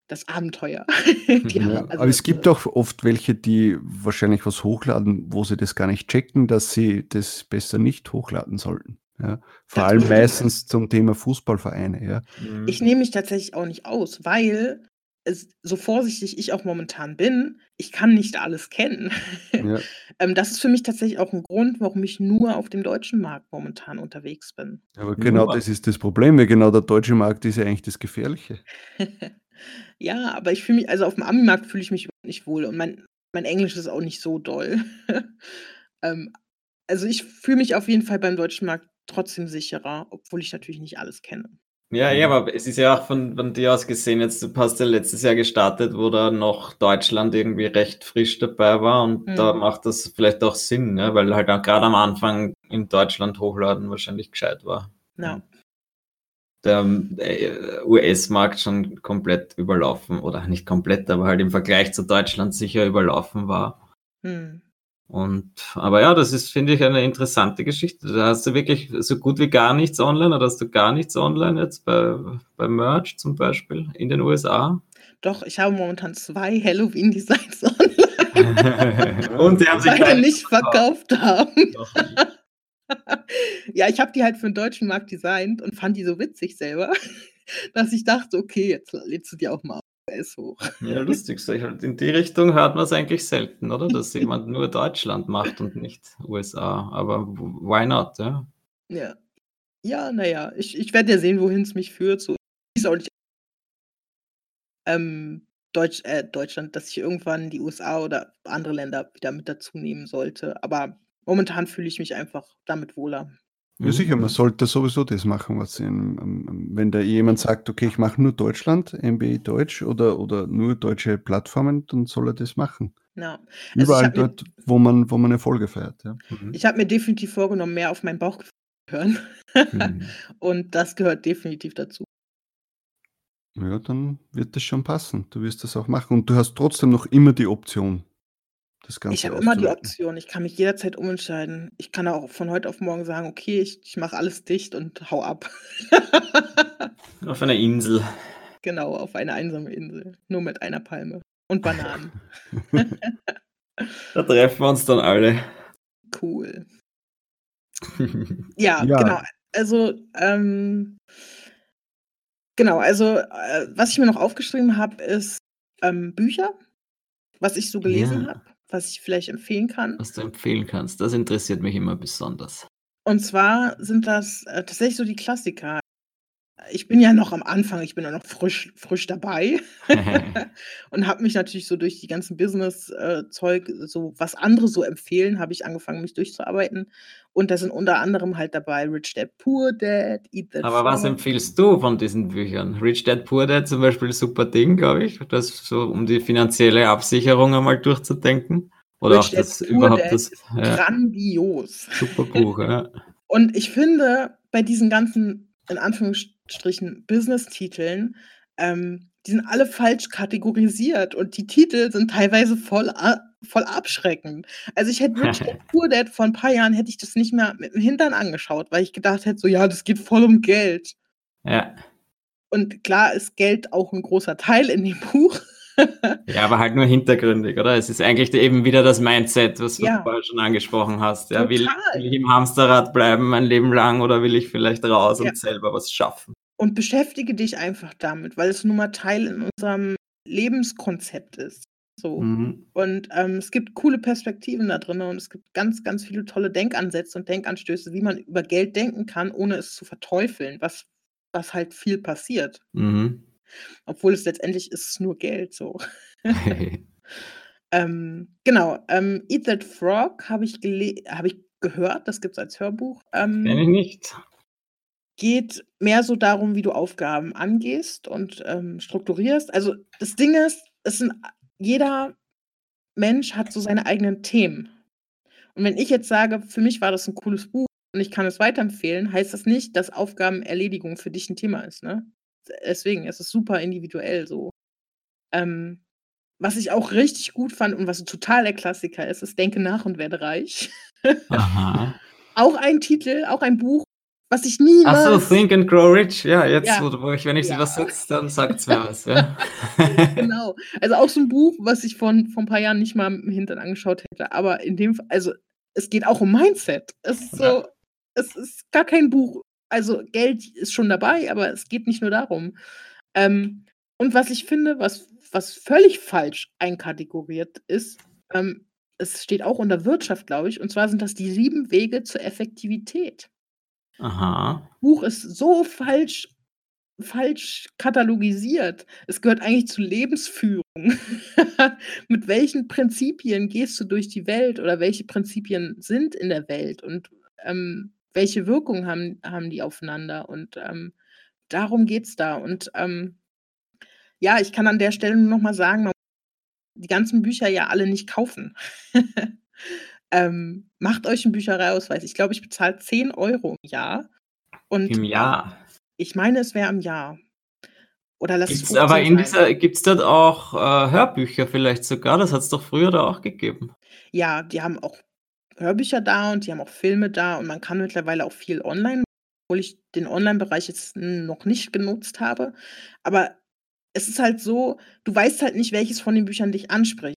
das Abenteuer. <laughs> ja, also, aber es gibt auch oft welche, die wahrscheinlich was hochladen, wo sie das gar nicht checken, dass sie das besser nicht hochladen sollten. Ja, vor das allem <laughs> meistens zum Thema Fußballvereine. Ja. Mhm. Ich nehme mich tatsächlich auch nicht aus, weil es, so vorsichtig ich auch momentan bin, ich kann nicht alles kennen. Ja. <laughs> ähm, das ist für mich tatsächlich auch ein Grund, warum ich nur auf dem deutschen Markt momentan unterwegs bin. Aber genau das ist das Problem, weil genau der deutsche Markt ist ja eigentlich das Gefährliche. <laughs> ja, aber ich fühle mich, also auf dem Ami-Markt fühle ich mich überhaupt nicht wohl und mein, mein Englisch ist auch nicht so doll. ähm, also ich fühle mich auf jeden Fall beim deutschen Markt trotzdem sicherer, obwohl ich natürlich nicht alles kenne. Ja, ja, aber es ist ja auch von, von dir aus gesehen, jetzt du hast ja letztes Jahr gestartet, wo da noch Deutschland irgendwie recht frisch dabei war und mhm. da macht das vielleicht auch Sinn, ne? weil halt auch gerade am Anfang in Deutschland hochladen wahrscheinlich gescheit war. Ja. Der, der US-Markt schon komplett überlaufen oder nicht komplett, aber halt im Vergleich zu Deutschland sicher überlaufen war. Mhm. Und, aber ja, das ist, finde ich, eine interessante Geschichte. Da hast du wirklich so gut wie gar nichts online oder hast du gar nichts online jetzt bei, bei Merch zum Beispiel in den USA? Doch, ich habe momentan zwei Halloween-Designs <laughs> online. Und die haben sich beide nicht verkauft haben. ja, ich habe die halt für den deutschen Markt designt und fand die so witzig selber, <laughs> dass ich dachte, okay, jetzt lädst du die auch mal ist hoch. Ja, lustig. In die Richtung hört man es eigentlich selten, oder? Dass jemand nur <laughs> Deutschland macht und nicht USA. Aber why not, ja? Ja. Ja, naja, ich, ich werde ja sehen, wohin es mich führt. So ist auch nicht ähm, Deutsch, äh, Deutschland, dass ich irgendwann die USA oder andere Länder wieder mit dazu nehmen sollte. Aber momentan fühle ich mich einfach damit wohler. Ja, sicher, man sollte sowieso das machen, was in, wenn da jemand sagt, okay, ich mache nur Deutschland, MBA Deutsch oder, oder nur deutsche Plattformen, dann soll er das machen. Ja. Also Überall dort, mir, wo, man, wo man Erfolge feiert. Ja. Mhm. Ich habe mir definitiv vorgenommen, mehr auf meinen Bauch zu hören. Mhm. <laughs> Und das gehört definitiv dazu. Ja, dann wird das schon passen. Du wirst das auch machen. Und du hast trotzdem noch immer die Option, das Ganze Ich habe immer die Option. Ich kann mich jederzeit umentscheiden. Ich kann auch von heute auf morgen sagen: „Okay, ich ich mache alles dicht und hau ab.“ <laughs> Auf einer Insel. Genau, auf eine einsame Insel, nur mit einer Palme und Bananen. <laughs> Da treffen wir uns dann alle. Cool. <laughs> Ja, Ja. genau. Also, ähm genau, also, äh, was ich mir noch aufgeschrieben habe, ist, ähm, Bücher, was ich so gelesen Ja. habe was ich vielleicht empfehlen kann. Was du empfehlen kannst, das interessiert mich immer besonders. Und zwar sind das äh, tatsächlich so die Klassiker. Ich bin ja noch am Anfang, ich bin ja noch frisch, frisch dabei <laughs> und habe mich natürlich so durch die ganzen Business-Zeug, äh, so was andere so empfehlen, habe ich angefangen, mich durchzuarbeiten. Und da sind unter anderem halt dabei Rich Dad Poor Dad, Eat That Aber was empfiehlst du von diesen Büchern? Rich Dad Poor Dad zum Beispiel, super Ding, glaube ich, das so um die finanzielle Absicherung einmal durchzudenken. Oder Rich auch das Dad überhaupt Dad das. Ja. Grandios. Super Buch, ja. <laughs> Und ich finde, bei diesen ganzen, in Anführungsstrichen, Business-Titeln, ähm, die sind alle falsch kategorisiert und die Titel sind teilweise voll voll abschreckend. Also ich hätte Dad Poor Dad vor ein paar Jahren hätte ich das nicht mehr mit dem Hintern angeschaut, weil ich gedacht hätte, so ja, das geht voll um Geld. Ja. Und klar ist Geld auch ein großer Teil in dem Buch. <laughs> ja, aber halt nur hintergründig, oder? Es ist eigentlich eben wieder das Mindset, was du ja. vorher schon angesprochen hast. Ja, will, will, ich im Hamsterrad bleiben mein Leben lang oder will ich vielleicht raus ja. und selber was schaffen? Und beschäftige dich einfach damit, weil es nun mal Teil in unserem Lebenskonzept ist. So. Mhm. Und ähm, es gibt coole Perspektiven da drin und es gibt ganz, ganz viele tolle Denkansätze und Denkanstöße, wie man über Geld denken kann, ohne es zu verteufeln, was was halt viel passiert. Mhm. Obwohl es letztendlich ist es nur Geld so. <laughs> <laughs> ähm, genau, ähm, Eat That Frog habe ich, hab ich gehört, das gibt es als Hörbuch. Ähm, Kenn ich nicht. Geht mehr so darum, wie du Aufgaben angehst und ähm, strukturierst. Also das Ding ist, es sind, jeder Mensch hat so seine eigenen Themen. Und wenn ich jetzt sage, für mich war das ein cooles Buch und ich kann es weiterempfehlen, heißt das nicht, dass Aufgabenerledigung für dich ein Thema ist. Ne? Deswegen, es ist super individuell so. Ähm, was ich auch richtig gut fand und was total der Klassiker ist, ist Denke nach und werde reich. Aha. <laughs> auch ein Titel, auch ein Buch, was ich nie. Achso, Think and Grow Rich. Ja, jetzt, ja. Wo, ich, wenn ich ja. sie was setze, dann sagt es mir was. Ja. <laughs> genau. Also auch so ein Buch, was ich von, vor ein paar Jahren nicht mal im Hintern angeschaut hätte. Aber in dem Fall, also es geht auch um Mindset. Es ist so, ja. es ist gar kein Buch. Also Geld ist schon dabei, aber es geht nicht nur darum. Ähm, und was ich finde, was, was völlig falsch einkategoriert ist, ähm, es steht auch unter Wirtschaft, glaube ich, und zwar sind das die sieben Wege zur Effektivität. Aha. Buch ist so falsch falsch katalogisiert. Es gehört eigentlich zu Lebensführung. <laughs> Mit welchen Prinzipien gehst du durch die Welt oder welche Prinzipien sind in der Welt und ähm, welche Wirkung haben, haben die aufeinander? Und ähm, darum geht es da. Und ähm, ja, ich kann an der Stelle nur noch mal sagen, man die ganzen Bücher ja alle nicht kaufen. <laughs> Ähm, macht euch einen Büchereiausweis. Ich glaube, ich bezahle 10 Euro im Jahr. Und Im Jahr? Ich meine, es wäre im Jahr. Oder lass gibt's es aber in dieser, gibt es dort auch äh, Hörbücher vielleicht sogar? Das hat es doch früher da auch gegeben. Ja, die haben auch Hörbücher da und die haben auch Filme da und man kann mittlerweile auch viel online, obwohl ich den Online-Bereich jetzt noch nicht genutzt habe. Aber es ist halt so, du weißt halt nicht, welches von den Büchern dich anspricht.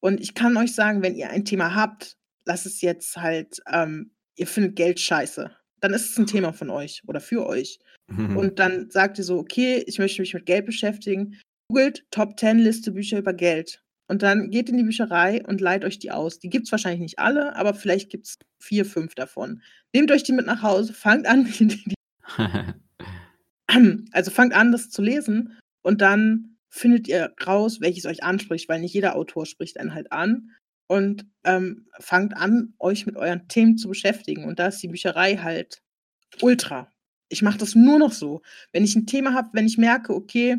Und ich kann euch sagen, wenn ihr ein Thema habt, lass es jetzt halt, ähm, ihr findet Geld scheiße, dann ist es ein Thema von euch oder für euch. Mhm. Und dann sagt ihr so, okay, ich möchte mich mit Geld beschäftigen. Googelt Top 10 Liste Bücher über Geld. Und dann geht in die Bücherei und leiht euch die aus. Die gibt es wahrscheinlich nicht alle, aber vielleicht gibt es vier, fünf davon. Nehmt euch die mit nach Hause, fangt an, <laughs> die, <laughs> also fangt an, das zu lesen und dann findet ihr raus, welches euch anspricht, weil nicht jeder Autor spricht einen halt an und ähm, fangt an, euch mit euren Themen zu beschäftigen. Und da ist die Bücherei halt ultra. Ich mache das nur noch so. Wenn ich ein Thema habe, wenn ich merke, okay,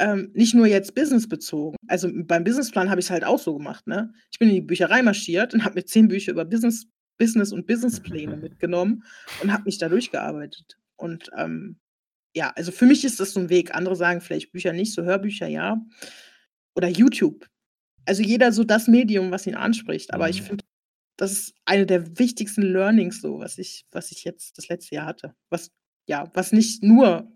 ähm, nicht nur jetzt businessbezogen. Also beim Businessplan habe ich es halt auch so gemacht. Ne? Ich bin in die Bücherei marschiert und habe mir zehn Bücher über Business, Business und Businesspläne <laughs> mitgenommen und habe mich da durchgearbeitet. Und ähm, ja, also für mich ist das so ein Weg. Andere sagen vielleicht Bücher nicht, so Hörbücher ja. Oder YouTube also jeder so das Medium, was ihn anspricht. Aber mhm. ich finde, das ist eine der wichtigsten Learnings, so, was ich, was ich jetzt das letzte Jahr hatte. Was, ja, was nicht nur.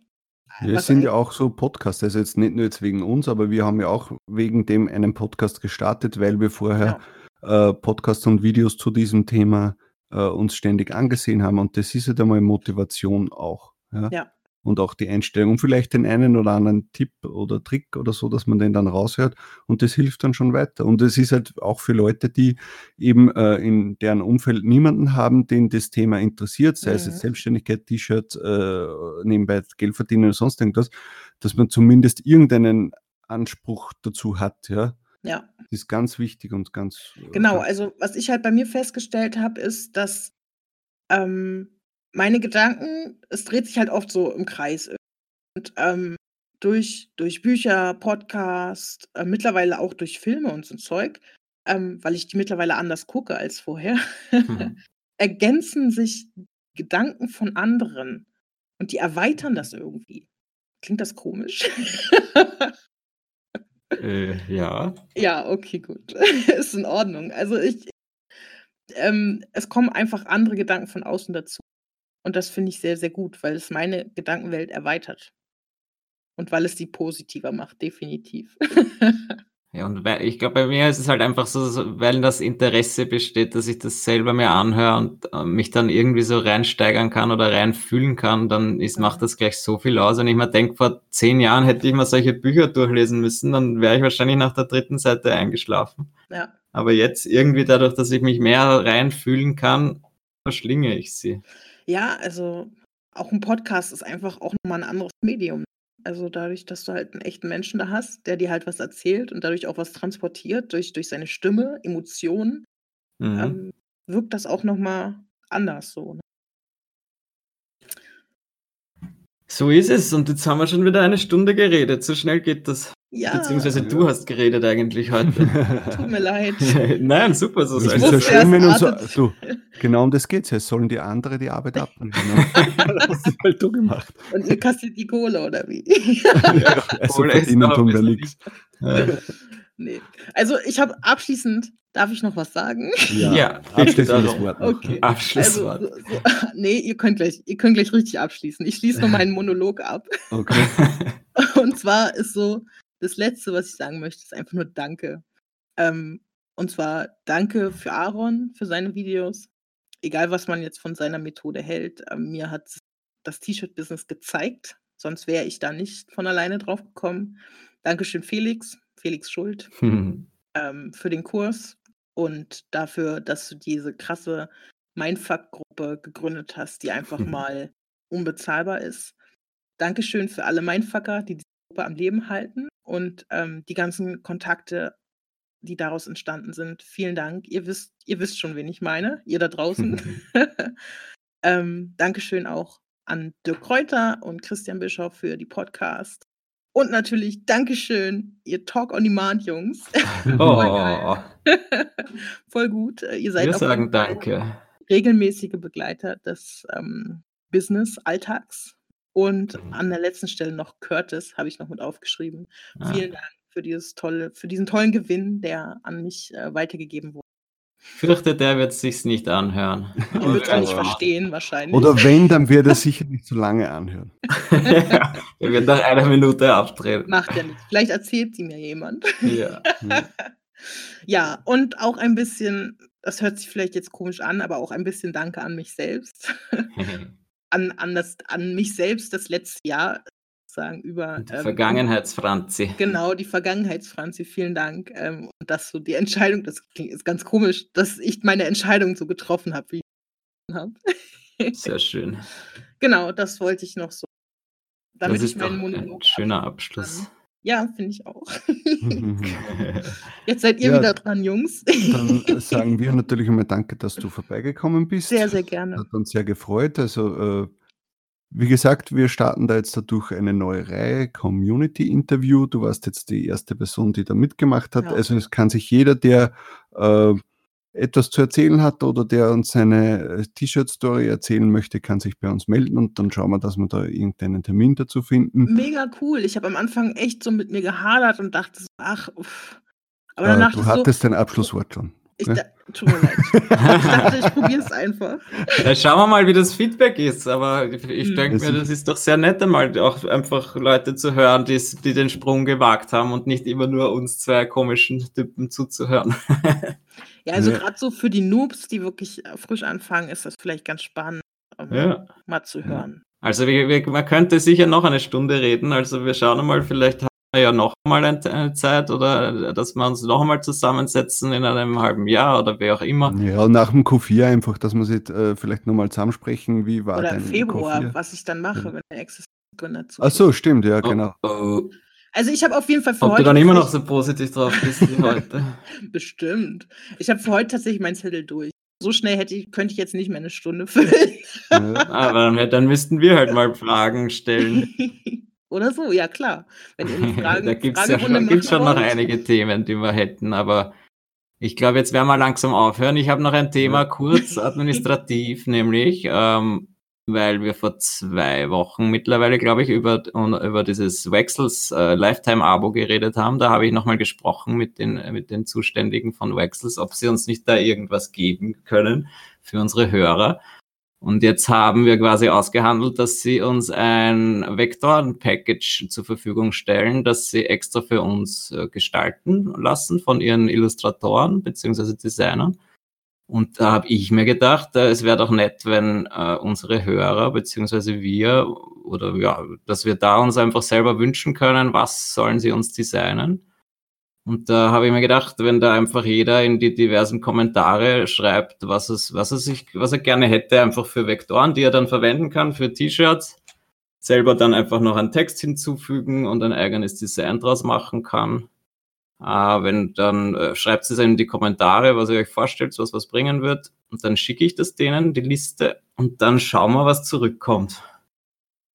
Wir sind ja auch so Podcasts, also jetzt nicht nur jetzt wegen uns, aber wir haben ja auch wegen dem einen Podcast gestartet, weil wir vorher ja. äh, Podcasts und Videos zu diesem Thema äh, uns ständig angesehen haben. Und das ist ja halt einmal Motivation auch. Ja. ja und auch die Einstellung und vielleicht den einen oder anderen Tipp oder Trick oder so, dass man den dann raushört und das hilft dann schon weiter. Und es ist halt auch für Leute, die eben äh, in deren Umfeld niemanden haben, den das Thema interessiert, sei mhm. es jetzt Selbstständigkeit, T-Shirt, äh, nebenbei Geld verdienen oder sonst irgendwas, dass man zumindest irgendeinen Anspruch dazu hat, ja. Ja. Das ist ganz wichtig und ganz. Äh, genau, also was ich halt bei mir festgestellt habe, ist, dass ähm, meine Gedanken, es dreht sich halt oft so im Kreis. Und ähm, durch, durch Bücher, Podcast, äh, mittlerweile auch durch Filme und so Zeug, ähm, weil ich die mittlerweile anders gucke als vorher, mhm. <laughs> ergänzen sich Gedanken von anderen und die erweitern das irgendwie. Klingt das komisch? <laughs> äh, ja. Ja, okay, gut. <laughs> Ist in Ordnung. Also ich, ähm, es kommen einfach andere Gedanken von außen dazu. Und das finde ich sehr, sehr gut, weil es meine Gedankenwelt erweitert. Und weil es die positiver macht, definitiv. <laughs> Ja, und weil, ich glaube, bei mir ist es halt einfach so, weil das Interesse besteht, dass ich das selber mir anhöre und äh, mich dann irgendwie so reinsteigern kann oder reinfühlen kann, dann ist, macht das gleich so viel aus. Und ich mir denke, vor zehn Jahren hätte ich mal solche Bücher durchlesen müssen, dann wäre ich wahrscheinlich nach der dritten Seite eingeschlafen. Ja. Aber jetzt irgendwie dadurch, dass ich mich mehr reinfühlen kann, verschlinge ich sie. Ja, also auch ein Podcast ist einfach auch nochmal ein anderes Medium. Also dadurch, dass du halt einen echten Menschen da hast, der dir halt was erzählt und dadurch auch was transportiert, durch, durch seine Stimme, Emotionen, mhm. ähm, wirkt das auch nochmal anders so. Ne? So ist es. Und jetzt haben wir schon wieder eine Stunde geredet. So schnell geht das. Ja. Beziehungsweise du hast geredet eigentlich heute. <laughs> Tut mir leid. <laughs> Nein, super. So es ist ja schön, wenn uns, du, genau um das geht es. Es sollen die andere die Arbeit abnehmen. das hast du halt du gemacht. Und ihr kassiert die Kohle, oder wie? <laughs> ja, also Kohle verdienen tun wir nichts. Nee. Also ich habe abschließend, darf ich noch was sagen? Ja, ja abschließendes Wort. Okay. Abschlusswort. Also, so, nee, ihr könnt, gleich, ihr könnt gleich richtig abschließen. Ich schließe nur meinen Monolog ab. Okay. Und zwar ist so, das Letzte, was ich sagen möchte, ist einfach nur Danke. Ähm, und zwar Danke für Aaron, für seine Videos. Egal, was man jetzt von seiner Methode hält. Ähm, mir hat das T-Shirt-Business gezeigt. Sonst wäre ich da nicht von alleine drauf gekommen. Dankeschön, Felix Felix Schuld, mhm. <laughs> ähm, für den Kurs und dafür, dass du diese krasse Mindfuck-Gruppe gegründet hast, die einfach mhm. <laughs> mal unbezahlbar ist. Dankeschön für alle Mindfucker, die Gruppe am Leben halten und ähm, die ganzen Kontakte, die daraus entstanden sind. Vielen Dank. Ihr wisst, ihr wisst schon, wen ich meine, ihr da draußen. <laughs> <laughs> ähm, Dankeschön auch an Dirk Kräuter und Christian Bischoff für die Podcast. Und natürlich Dankeschön, ihr Talk on Demand, Jungs. <laughs> Oh. Voll gut. Ihr seid Wir sagen Danke. regelmäßige Begleiter des ähm, Business-Alltags. Und mhm. an der letzten Stelle noch Curtis, habe ich noch mit aufgeschrieben. Ah. Vielen Dank für dieses tolle, für diesen tollen Gewinn, der an mich äh, weitergegeben wurde. Fürchte, der wird es sich nicht anhören. <laughs> Er wird es nicht verstehen, wahrscheinlich. Oder wenn, dann <laughs> wird er sicher nicht so lange anhören. <laughs> ja, er wird nach einer Minute abtreten. Macht er nicht. Vielleicht erzählt sie mir jemand. ja. ja, und auch ein bisschen, das hört sich vielleicht jetzt komisch an, aber auch ein bisschen Danke an mich selbst. An, an, das, an mich selbst das letzte Jahr sozusagen über. Die ähm, Vergangenheitsfranzi. Genau, die Vergangenheitsfranzi, vielen Dank. Ähm, und dass so die Entscheidung, das ist ganz komisch, dass ich meine Entscheidung so getroffen habe, wie ich habe. Sehr <laughs> schön. Genau, das wollte ich noch so. Damit das ist ich meinen Monolog ein schöner Abschluss. Kann. Ja, finde ich auch. <laughs> Jetzt seid ihr ja, wieder dran, Jungs. dann sagen wir natürlich einmal Danke, dass du vorbeigekommen bist. Sehr, sehr gerne. Hat uns sehr gefreut. Also äh, wie gesagt, wir starten da jetzt dadurch eine neue Reihe, Community Interview. Du warst jetzt die erste Person, die da mitgemacht hat. Ja. Also es kann sich jeder, der äh, etwas zu erzählen hat oder der uns seine äh, T-Shirt-Story erzählen möchte, kann sich bei uns melden und dann schauen wir, dass wir da irgendeinen Termin dazu finden. Mega cool. Ich habe am Anfang echt so mit mir gehadert und dachte, ach, uff. aber dann äh, Du hattest so, dein Abschlusswort schon. Ich ne? tut mir leid. ich dachte, ich probiere es einfach. Ja, schauen wir mal, wie das Feedback ist. Aber ich, ich hm. denke mir, das ist doch sehr nett, einmal auch einfach Leute zu hören, die, die den Sprung gewagt haben und nicht immer nur uns zwei komischen Typen zuzuhören. <laughs> ja, also ja. gerade so für die Noobs, die wirklich frisch anfangen, ist das vielleicht ganz spannend, um ja. mal zu hören. Also wir, wir, man könnte sicher noch eine Stunde reden. Also wir schauen mal, vielleicht ja noch mal eine Zeit oder dass wir uns noch einmal zusammensetzen in einem halben Jahr oder wie auch immer. Ja, nach dem Q4 einfach, dass wir sich äh, vielleicht noch mal zusammensprechen, wie war Oder dein Februar, Q4? was ich dann mache, wenn der Existenzgründer zu. Ach so, stimmt, ja, genau. Oh, oh. Also ich habe auf jeden Fall für Ob heute... du dann immer noch so positiv drauf bist wie heute. <laughs> Bestimmt. Ich habe für heute tatsächlich mein Zettel durch. So schnell hätte ich, könnte ich jetzt nicht mehr eine Stunde füllen. ja, aber dann, dann müssten wir halt mal Fragen stellen. <laughs> Oder so, ja klar. Wenn ihr <laughs> Fragen, da gibt es ja schon, gibt's schon noch einige Themen, die wir hätten, aber ich glaube, jetzt werden wir langsam aufhören. Ich habe noch ein Thema kurz administrativ, nämlich, ähm, weil wir vor zwei Wochen mittlerweile, glaube ich, über, über dieses Wexels äh, Lifetime-Abo geredet haben. Da habe ich nochmal gesprochen mit den, mit den Zuständigen von Wexels, ob sie uns nicht da irgendwas geben können für unsere Hörer. Und jetzt haben wir quasi ausgehandelt, dass sie uns ein Vektoren-Package zur Verfügung stellen, das sie extra für uns äh, gestalten lassen von ihren Illustratoren beziehungsweise Designern. Und da habe ich mir gedacht, äh, es wäre doch nett, wenn äh, unsere Hörer beziehungsweise wir oder ja, dass wir da uns einfach selber wünschen können, was sollen sie uns designen. Und da habe ich mir gedacht, wenn da einfach jeder in die diversen Kommentare schreibt, was es, was er sich, was er gerne hätte, einfach für Vektoren, die er dann verwenden kann für T-Shirts, selber dann einfach noch einen Text hinzufügen und ein eigenes Design draus machen kann. Äh, wenn dann äh, schreibt es in die Kommentare, was ihr euch vorstellt, was was bringen wird, und dann schicke ich das denen, die Liste, und dann schauen wir, was zurückkommt.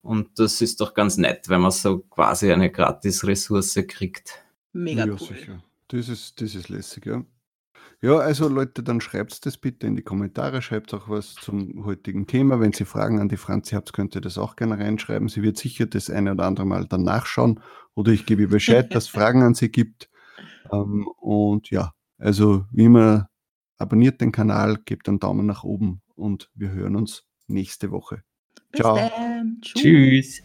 Und das ist doch ganz nett, wenn man so quasi eine gratis Ressource kriegt. Mega ja, cool. Sicher. Das ist, das ist lässig, ja. Ja, also Leute, dann schreibt das bitte in die Kommentare, schreibt auch was zum heutigen Thema. Wenn Sie Fragen an die Franzi habt, könnt ihr das auch gerne reinschreiben. Sie wird sicher das eine oder andere Mal dann nachschauen oder ich gebe ihr Bescheid, dass es Fragen an sie gibt. Ähm, und ja, also wie immer, abonniert den Kanal, gebt einen Daumen nach oben und wir hören uns nächste Woche. Ciao. Tschüss.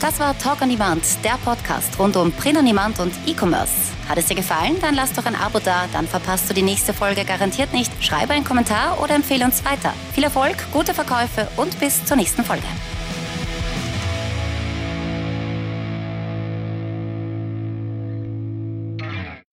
Das war Talk on Demand, der Podcast rund um Print on Demand und E-Commerce. Hat es dir gefallen? Dann lass doch ein Abo da, dann verpasst du die nächste Folge garantiert nicht. Schreibe einen Kommentar oder empfehle uns weiter. Viel Erfolg, gute Verkäufe und bis zur nächsten Folge.